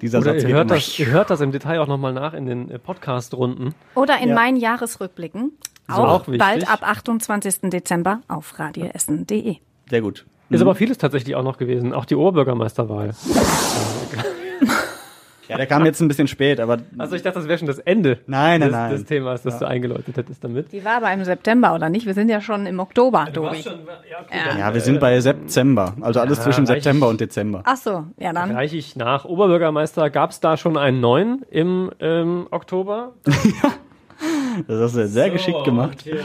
Dieser Oder Satz ihr hört, das, ihr hört das im Detail auch nochmal nach in den Podcast-Runden. Oder in Ja. meinen Jahresrückblicken. Auch, auch wichtig. bald ab 28. Dezember auf radioessen.de. Sehr gut. Ist aber vieles tatsächlich auch noch gewesen. Auch die Oberbürgermeisterwahl. Ja, der kam jetzt ein bisschen spät, aber Also ich dachte, das wäre schon das Ende Nein, nein, des, nein. des Themas, das du eingeläutet hättest damit. Die war aber im September, oder nicht? Wir sind ja schon im Oktober, Tobi. ja, ja, wir sind bei September, also alles Ja, zwischen September und Dezember. Ach so, ja dann. Reiche ich nach. Oberbürgermeister, gab es da schon einen neuen im ähm, Oktober? Das hast du sehr geschickt gemacht. Okay.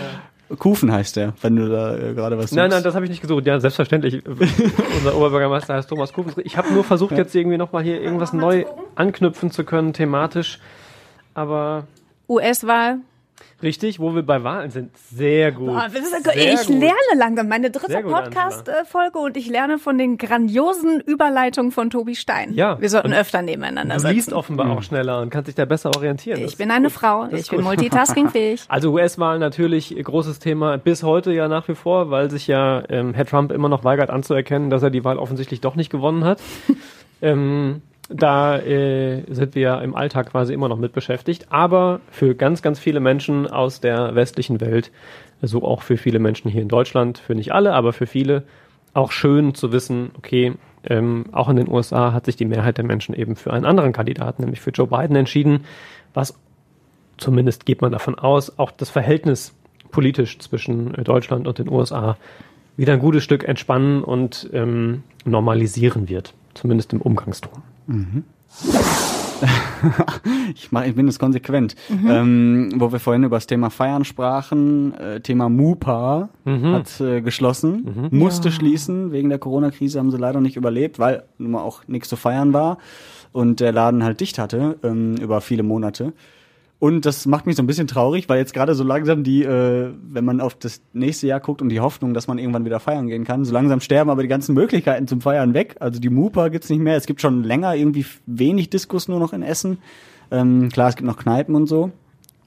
Kufen heißt der, wenn du da äh, gerade was Nein, suchst. nein, das habe ich nicht gesucht. Ja, selbstverständlich. Unser Oberbürgermeister heißt Thomas Kufens. Ich habe nur versucht, jetzt irgendwie nochmal hier irgendwas neu anknüpfen zu können, thematisch. Aber US-Wahl. Richtig, wo wir bei Wahlen sind, sehr gut. Boah, das ist- Sehr ich gut. lerne langsam meine dritte gut, Podcast-Folge und ich lerne von den grandiosen Überleitungen von Tobi Stein. Ja. Wir sollten Und öfter nebeneinander Du liest offenbar auch schneller und kannst dich da besser orientieren. Das Ich bin eine Frau, Das ich bin gut. multitaskingfähig. Also US-Wahlen natürlich großes Thema bis heute ja nach wie vor, weil sich ja ähm, Herr Trump immer noch weigert anzuerkennen, dass er die Wahl offensichtlich doch nicht gewonnen hat. ähm, da äh, sind wir im Alltag quasi immer noch mit beschäftigt. Aber für ganz, ganz viele Menschen aus der westlichen Welt, so auch für viele Menschen hier in Deutschland, für nicht alle, aber für viele, auch schön zu wissen, okay, ähm, auch in den USA hat sich die Mehrheit der Menschen eben für einen anderen Kandidaten, nämlich für Joe Biden entschieden, was zumindest geht man davon aus, auch das Verhältnis politisch zwischen Deutschland und den USA wieder ein gutes Stück entspannen und ähm, normalisieren wird, zumindest im Umgangston. Ich, mach, ich bin jetzt konsequent. Ähm, wo wir vorhin über das Thema Feiern sprachen, äh, Thema MUPA hat äh, geschlossen, musste schließen. Wegen der Corona-Krise haben sie leider nicht überlebt, weil nun mal auch nichts zu feiern war und der Laden halt dicht hatte ähm, über viele Monate. Und das macht mich so ein bisschen traurig, weil jetzt gerade so langsam die, äh, wenn man auf das nächste Jahr guckt und die Hoffnung, dass man irgendwann wieder feiern gehen kann, so langsam sterben aber die ganzen Möglichkeiten zum Feiern weg. Also die MUPA gibt's nicht mehr. Es gibt schon länger irgendwie wenig Diskus nur noch in Essen. Ähm, klar, es gibt noch Kneipen und so.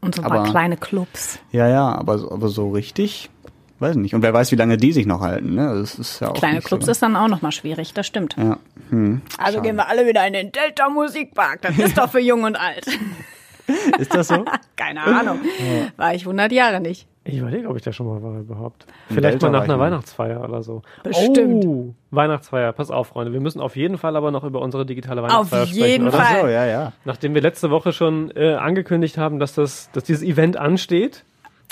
Und so ein paar Aber- kleine Clubs. Ja, ja, aber, so- aber so richtig, weiß nicht. Und wer weiß, wie lange die sich noch halten. Ne? Das ist ja auch Kleine Clubs so. ist dann auch nochmal schwierig, das stimmt. Ja. Hm. Also gehen wir alle wieder in den Delta Musikpark. Das ist doch für jung und alt. Ist das so? Keine Ahnung. War ich 100 Jahre nicht. Ich überlege, ob ich da schon mal war überhaupt. Vielleicht mal nach einer. Weihnachtsfeier oder so. Bestimmt. Oh, Weihnachtsfeier, pass auf, Freunde. Wir müssen auf jeden Fall aber noch über unsere digitale Auf Weihnachtsfeier sprechen. jeden oder? Fall. Ach so, ja, ja. Nachdem wir letzte Woche schon äh, angekündigt haben, dass, das, dass dieses Event ansteht.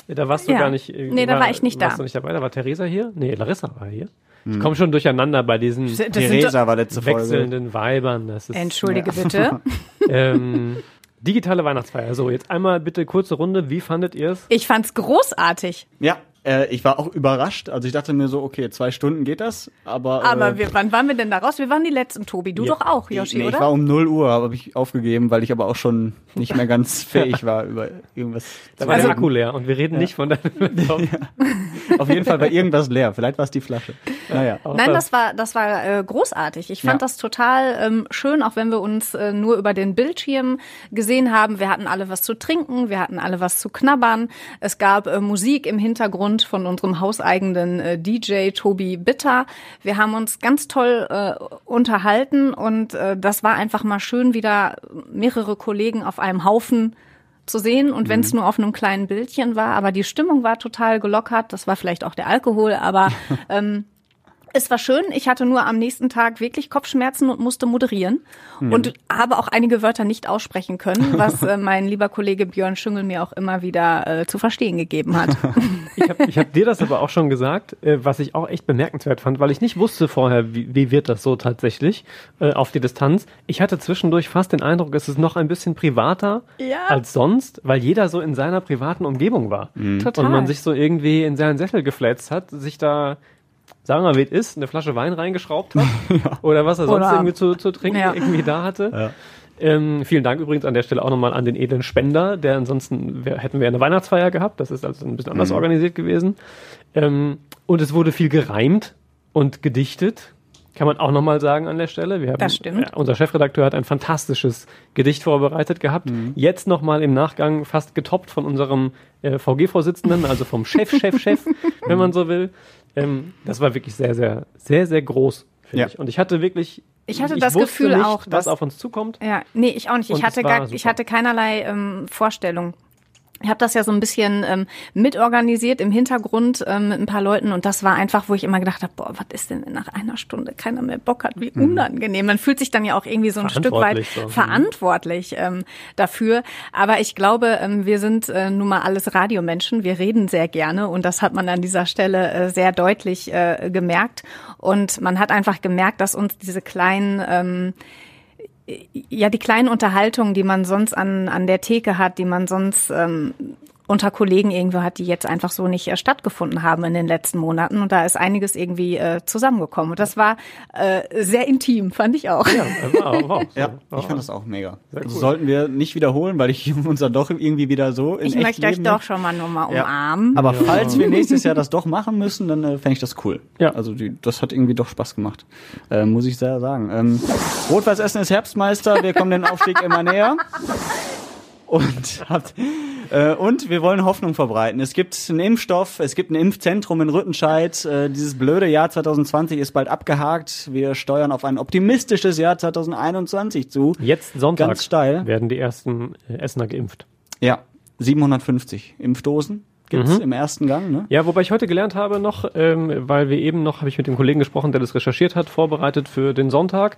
Da warst du Ja. gar nicht. äh, Nee, da war ich nicht warst da. du nicht dabei. Da war Theresa hier? Nee, Larissa war hier. Ich komme schon durcheinander bei diesen Das sind Theresa war letzte Folge. wechselnden Weibern. Das ist, Entschuldige bitte. ähm, digitale Weihnachtsfeier. So, jetzt einmal bitte kurze Runde. Wie fandet ihr es? Ich fand's großartig. Ja, äh, ich war auch überrascht. Also ich dachte mir so, okay, zwei Stunden geht das, aber. Aber äh, wir, wann waren wir denn da raus? Wir waren die letzten, Tobi. Du Ja. doch auch, Yoshi, nee, ich oder? war um 0 Uhr, habe ich aufgegeben, weil ich aber auch schon nicht mehr ganz fähig war über irgendwas. Da war der reden. Akku leer und wir reden nicht von deinem Laptop. Auf jeden Fall war irgendwas leer. Vielleicht war es die Flasche. Naja. Nein, das war, das war äh, großartig. Ich fand Ja. das total ähm, schön, auch wenn wir uns äh, nur über den Bildschirm gesehen haben. Wir hatten alle was zu trinken, wir hatten alle was zu knabbern. Es gab äh, Musik im Hintergrund von unserem hauseigenen äh, DJ Tobi Bitter. Wir haben uns ganz toll äh, unterhalten und äh, das war einfach mal schön, wieder mehrere Kollegen auf einem Haufen zu sehen und wenn es nur auf einem kleinen Bildchen war, aber die Stimmung war total gelockert. Das war vielleicht auch der Alkohol, aber ähm, Es war schön. Ich hatte nur am nächsten Tag wirklich Kopfschmerzen und musste moderieren und habe auch einige Wörter nicht aussprechen können, was äh, mein lieber Kollege Björn Schüngel mir auch immer wieder äh, zu verstehen gegeben hat. Ich habe hab dir das aber auch schon gesagt, äh, was ich auch echt bemerkenswert fand, weil ich nicht wusste vorher, wie, wie wird das so tatsächlich äh, auf die Distanz. Ich hatte zwischendurch fast den Eindruck, es ist noch ein bisschen privater Ja. als sonst, weil jeder so in seiner privaten Umgebung war. Total. Und man sich so irgendwie in seinen Sessel geflätzt hat, sich da, sagen wir mal, wie es ist, eine Flasche Wein reingeschraubt hat oder was er sonst Oder- irgendwie zu, zu trinken Ja. irgendwie da hatte. Ähm, vielen Dank übrigens an der Stelle auch nochmal an den edlen Spender, der ansonsten wär, hätten wir eine Weihnachtsfeier gehabt. Das ist also ein bisschen anders organisiert gewesen. Ähm, und es wurde viel gereimt und gedichtet. Kann man auch nochmal sagen an der Stelle. Wir haben, Das stimmt. Äh, unser Chefredakteur hat ein fantastisches Gedicht vorbereitet gehabt. Jetzt nochmal im Nachgang fast getoppt von unserem äh, VG-Vorsitzenden, also vom Chef, Chef, Chef, wenn man so will. Ähm, das war wirklich sehr, sehr, sehr, sehr groß, finde Ja. ich. Und ich hatte wirklich. Ich hatte das wusste Gefühl nicht, auch, was dass- auf uns zukommt. Ja, nee, ich auch nicht. Ich hatte gar, ich hatte keinerlei ähm, Vorstellung. Ich habe das ja so ein bisschen ähm, mitorganisiert im Hintergrund ähm, mit ein paar Leuten und das war einfach, wo ich immer gedacht habe, boah, was ist denn, wenn nach einer Stunde keiner mehr Bock hat, wie unangenehm. Man fühlt sich dann ja auch irgendwie so ein Stück weit Verantwortlich so. Mhm. verantwortlich ähm, dafür. Aber ich glaube, ähm, wir sind äh, nun mal alles Radiomenschen. Wir reden sehr gerne und das hat man an dieser Stelle äh, sehr deutlich äh, gemerkt. Und man hat einfach gemerkt, dass uns diese kleinen ähm, ja, die kleinen Unterhaltungen, die man sonst an, an der Theke hat, die man sonst ähm, unter Kollegen irgendwo hat, die jetzt einfach so nicht äh, stattgefunden haben in den letzten Monaten. Und da ist einiges irgendwie äh, zusammengekommen. Und das war äh, sehr intim, fand ich auch. Ja, war, war. Ja, ich fand das auch mega. Also cool. sollten wir nicht wiederholen, weil ich uns dann doch irgendwie wieder so in Ich echt möchte euch leben doch schon mal nur mal Ja. umarmen. Aber falls wir nächstes Jahr das doch machen müssen, dann äh, fände ich das cool. Ja. Also die, das hat irgendwie doch Spaß gemacht, äh, muss ich sehr sagen. Ähm, Rot-Weiß Essen ist Herbstmeister, wir kommen den Aufstieg immer näher. Und, habt, äh, und wir wollen Hoffnung verbreiten. Es gibt einen Impfstoff, es gibt ein Impfzentrum in Rüttenscheid. Äh, dieses blöde Jahr 2020 ist bald abgehakt. Wir steuern auf ein optimistisches Jahr 2021 zu. Jetzt Sonntag Ganz steil. werden die ersten Essener geimpft. Ja, 750 Impfdosen gibt's im ersten Gang. Ne? Ja, wobei ich heute gelernt habe noch, ähm, weil wir eben noch, habe ich mit dem Kollegen gesprochen, der das recherchiert hat, vorbereitet für den Sonntag.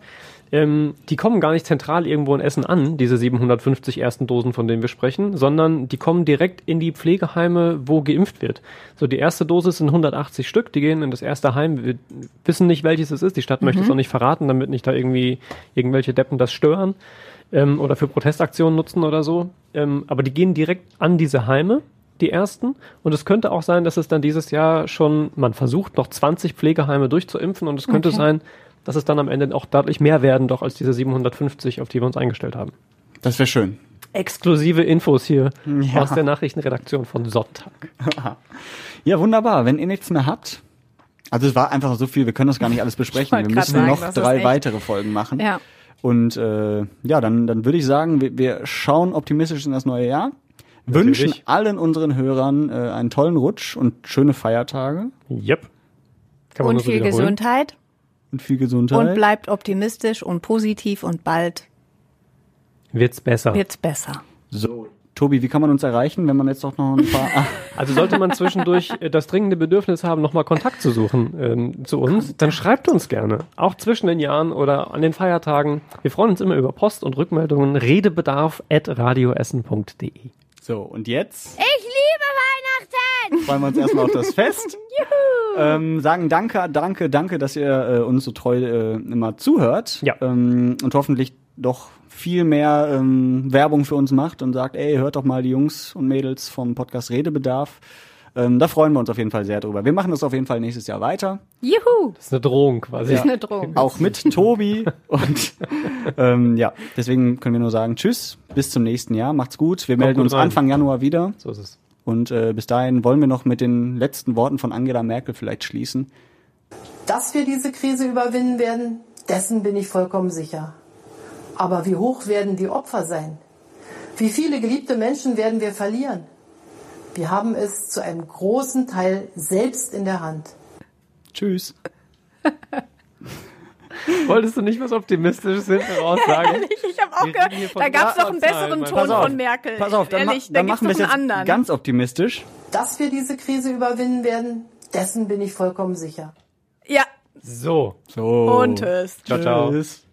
Ähm, die kommen gar nicht zentral irgendwo in Essen an, diese 750 ersten Dosen, von denen wir sprechen, sondern die kommen direkt in die Pflegeheime, wo geimpft wird. So, die erste Dosis sind 180 Stück, die gehen in das erste Heim. Wir wissen nicht, welches es ist. Die Stadt möchte es auch nicht verraten, damit nicht da irgendwie irgendwelche Deppen das stören ähm, oder für Protestaktionen nutzen oder so. Ähm, aber die gehen direkt an diese Heime, die ersten. Und es könnte auch sein, dass es dann dieses Jahr schon, man versucht noch 20 Pflegeheime durchzuimpfen und es könnte Okay. sein, dass es dann am Ende auch deutlich mehr werden, doch als diese 750, auf die wir uns eingestellt haben. Das wäre schön. Exklusive Infos hier Ja. aus der Nachrichtenredaktion von Sonntag. Ja, wunderbar. Wenn ihr nichts mehr habt. Also es war einfach so viel, wir können das gar nicht alles besprechen. Wir müssen sagen, noch drei weitere Folgen machen. Ja. Und äh, ja, dann, dann würde ich sagen, wir, wir schauen optimistisch in das neue Jahr. Wünschen allen unseren Hörern äh, einen tollen Rutsch und schöne Feiertage Yep. Kann man Und nur so viel. Gesundheit. Und viel Gesundheit. Und bleibt optimistisch und positiv und bald Wird's besser. wird's besser. so, Tobi, wie kann man uns erreichen, wenn man jetzt doch noch ein paar... Ah, Also sollte man zwischendurch äh, das dringende Bedürfnis haben, nochmal Kontakt zu suchen ähm, zu uns, dann schreibt uns gerne. Auch zwischen den Jahren oder an den Feiertagen. Wir freuen uns immer über Post und Rückmeldungen. Redebedarf at radioessen.de. so, und jetzt Ich liebe Weihnachten! Freuen wir uns erstmal auf das Fest. Ähm, sagen danke, danke, danke, dass ihr äh, uns so treu äh, immer zuhört. Ja. Ähm, und hoffentlich doch viel mehr ähm, Werbung für uns macht und sagt, ey, hört doch mal die Jungs und Mädels vom Podcast Redebedarf. Ähm, da freuen wir uns auf jeden Fall sehr drüber. Wir machen das auf jeden Fall nächstes Jahr weiter. Juhu! Das ist eine Drohung quasi. Das ist eine Drohung. Auch mit Tobi. und ähm, ja, deswegen können wir nur sagen, tschüss, bis zum nächsten Jahr. Macht's gut. Wir melden gut uns rein. Anfang Januar wieder. So ist es. Und äh, bis dahin wollen wir noch mit den letzten Worten von Angela Merkel vielleicht schließen. Dass wir diese Krise überwinden werden, dessen bin ich vollkommen sicher. Aber wie hoch werden die Opfer sein? Wie viele geliebte Menschen werden wir verlieren? Wir haben es zu einem großen Teil selbst in der Hand. Tschüss. Wolltest du nicht was Optimistisches hinten raus sagen? Ehrlich, ich habe auch gehört, da gab's doch einen besseren Ton Pass auf, von Merkel. Pass auf, dann, Ehrlich, da dann gibt's machen wir noch es einen jetzt anderen. ganz optimistisch. Dass wir diese Krise überwinden werden, dessen bin ich vollkommen sicher. ja, So. So. Und tschüss. Ciao, ciao. Tschüss.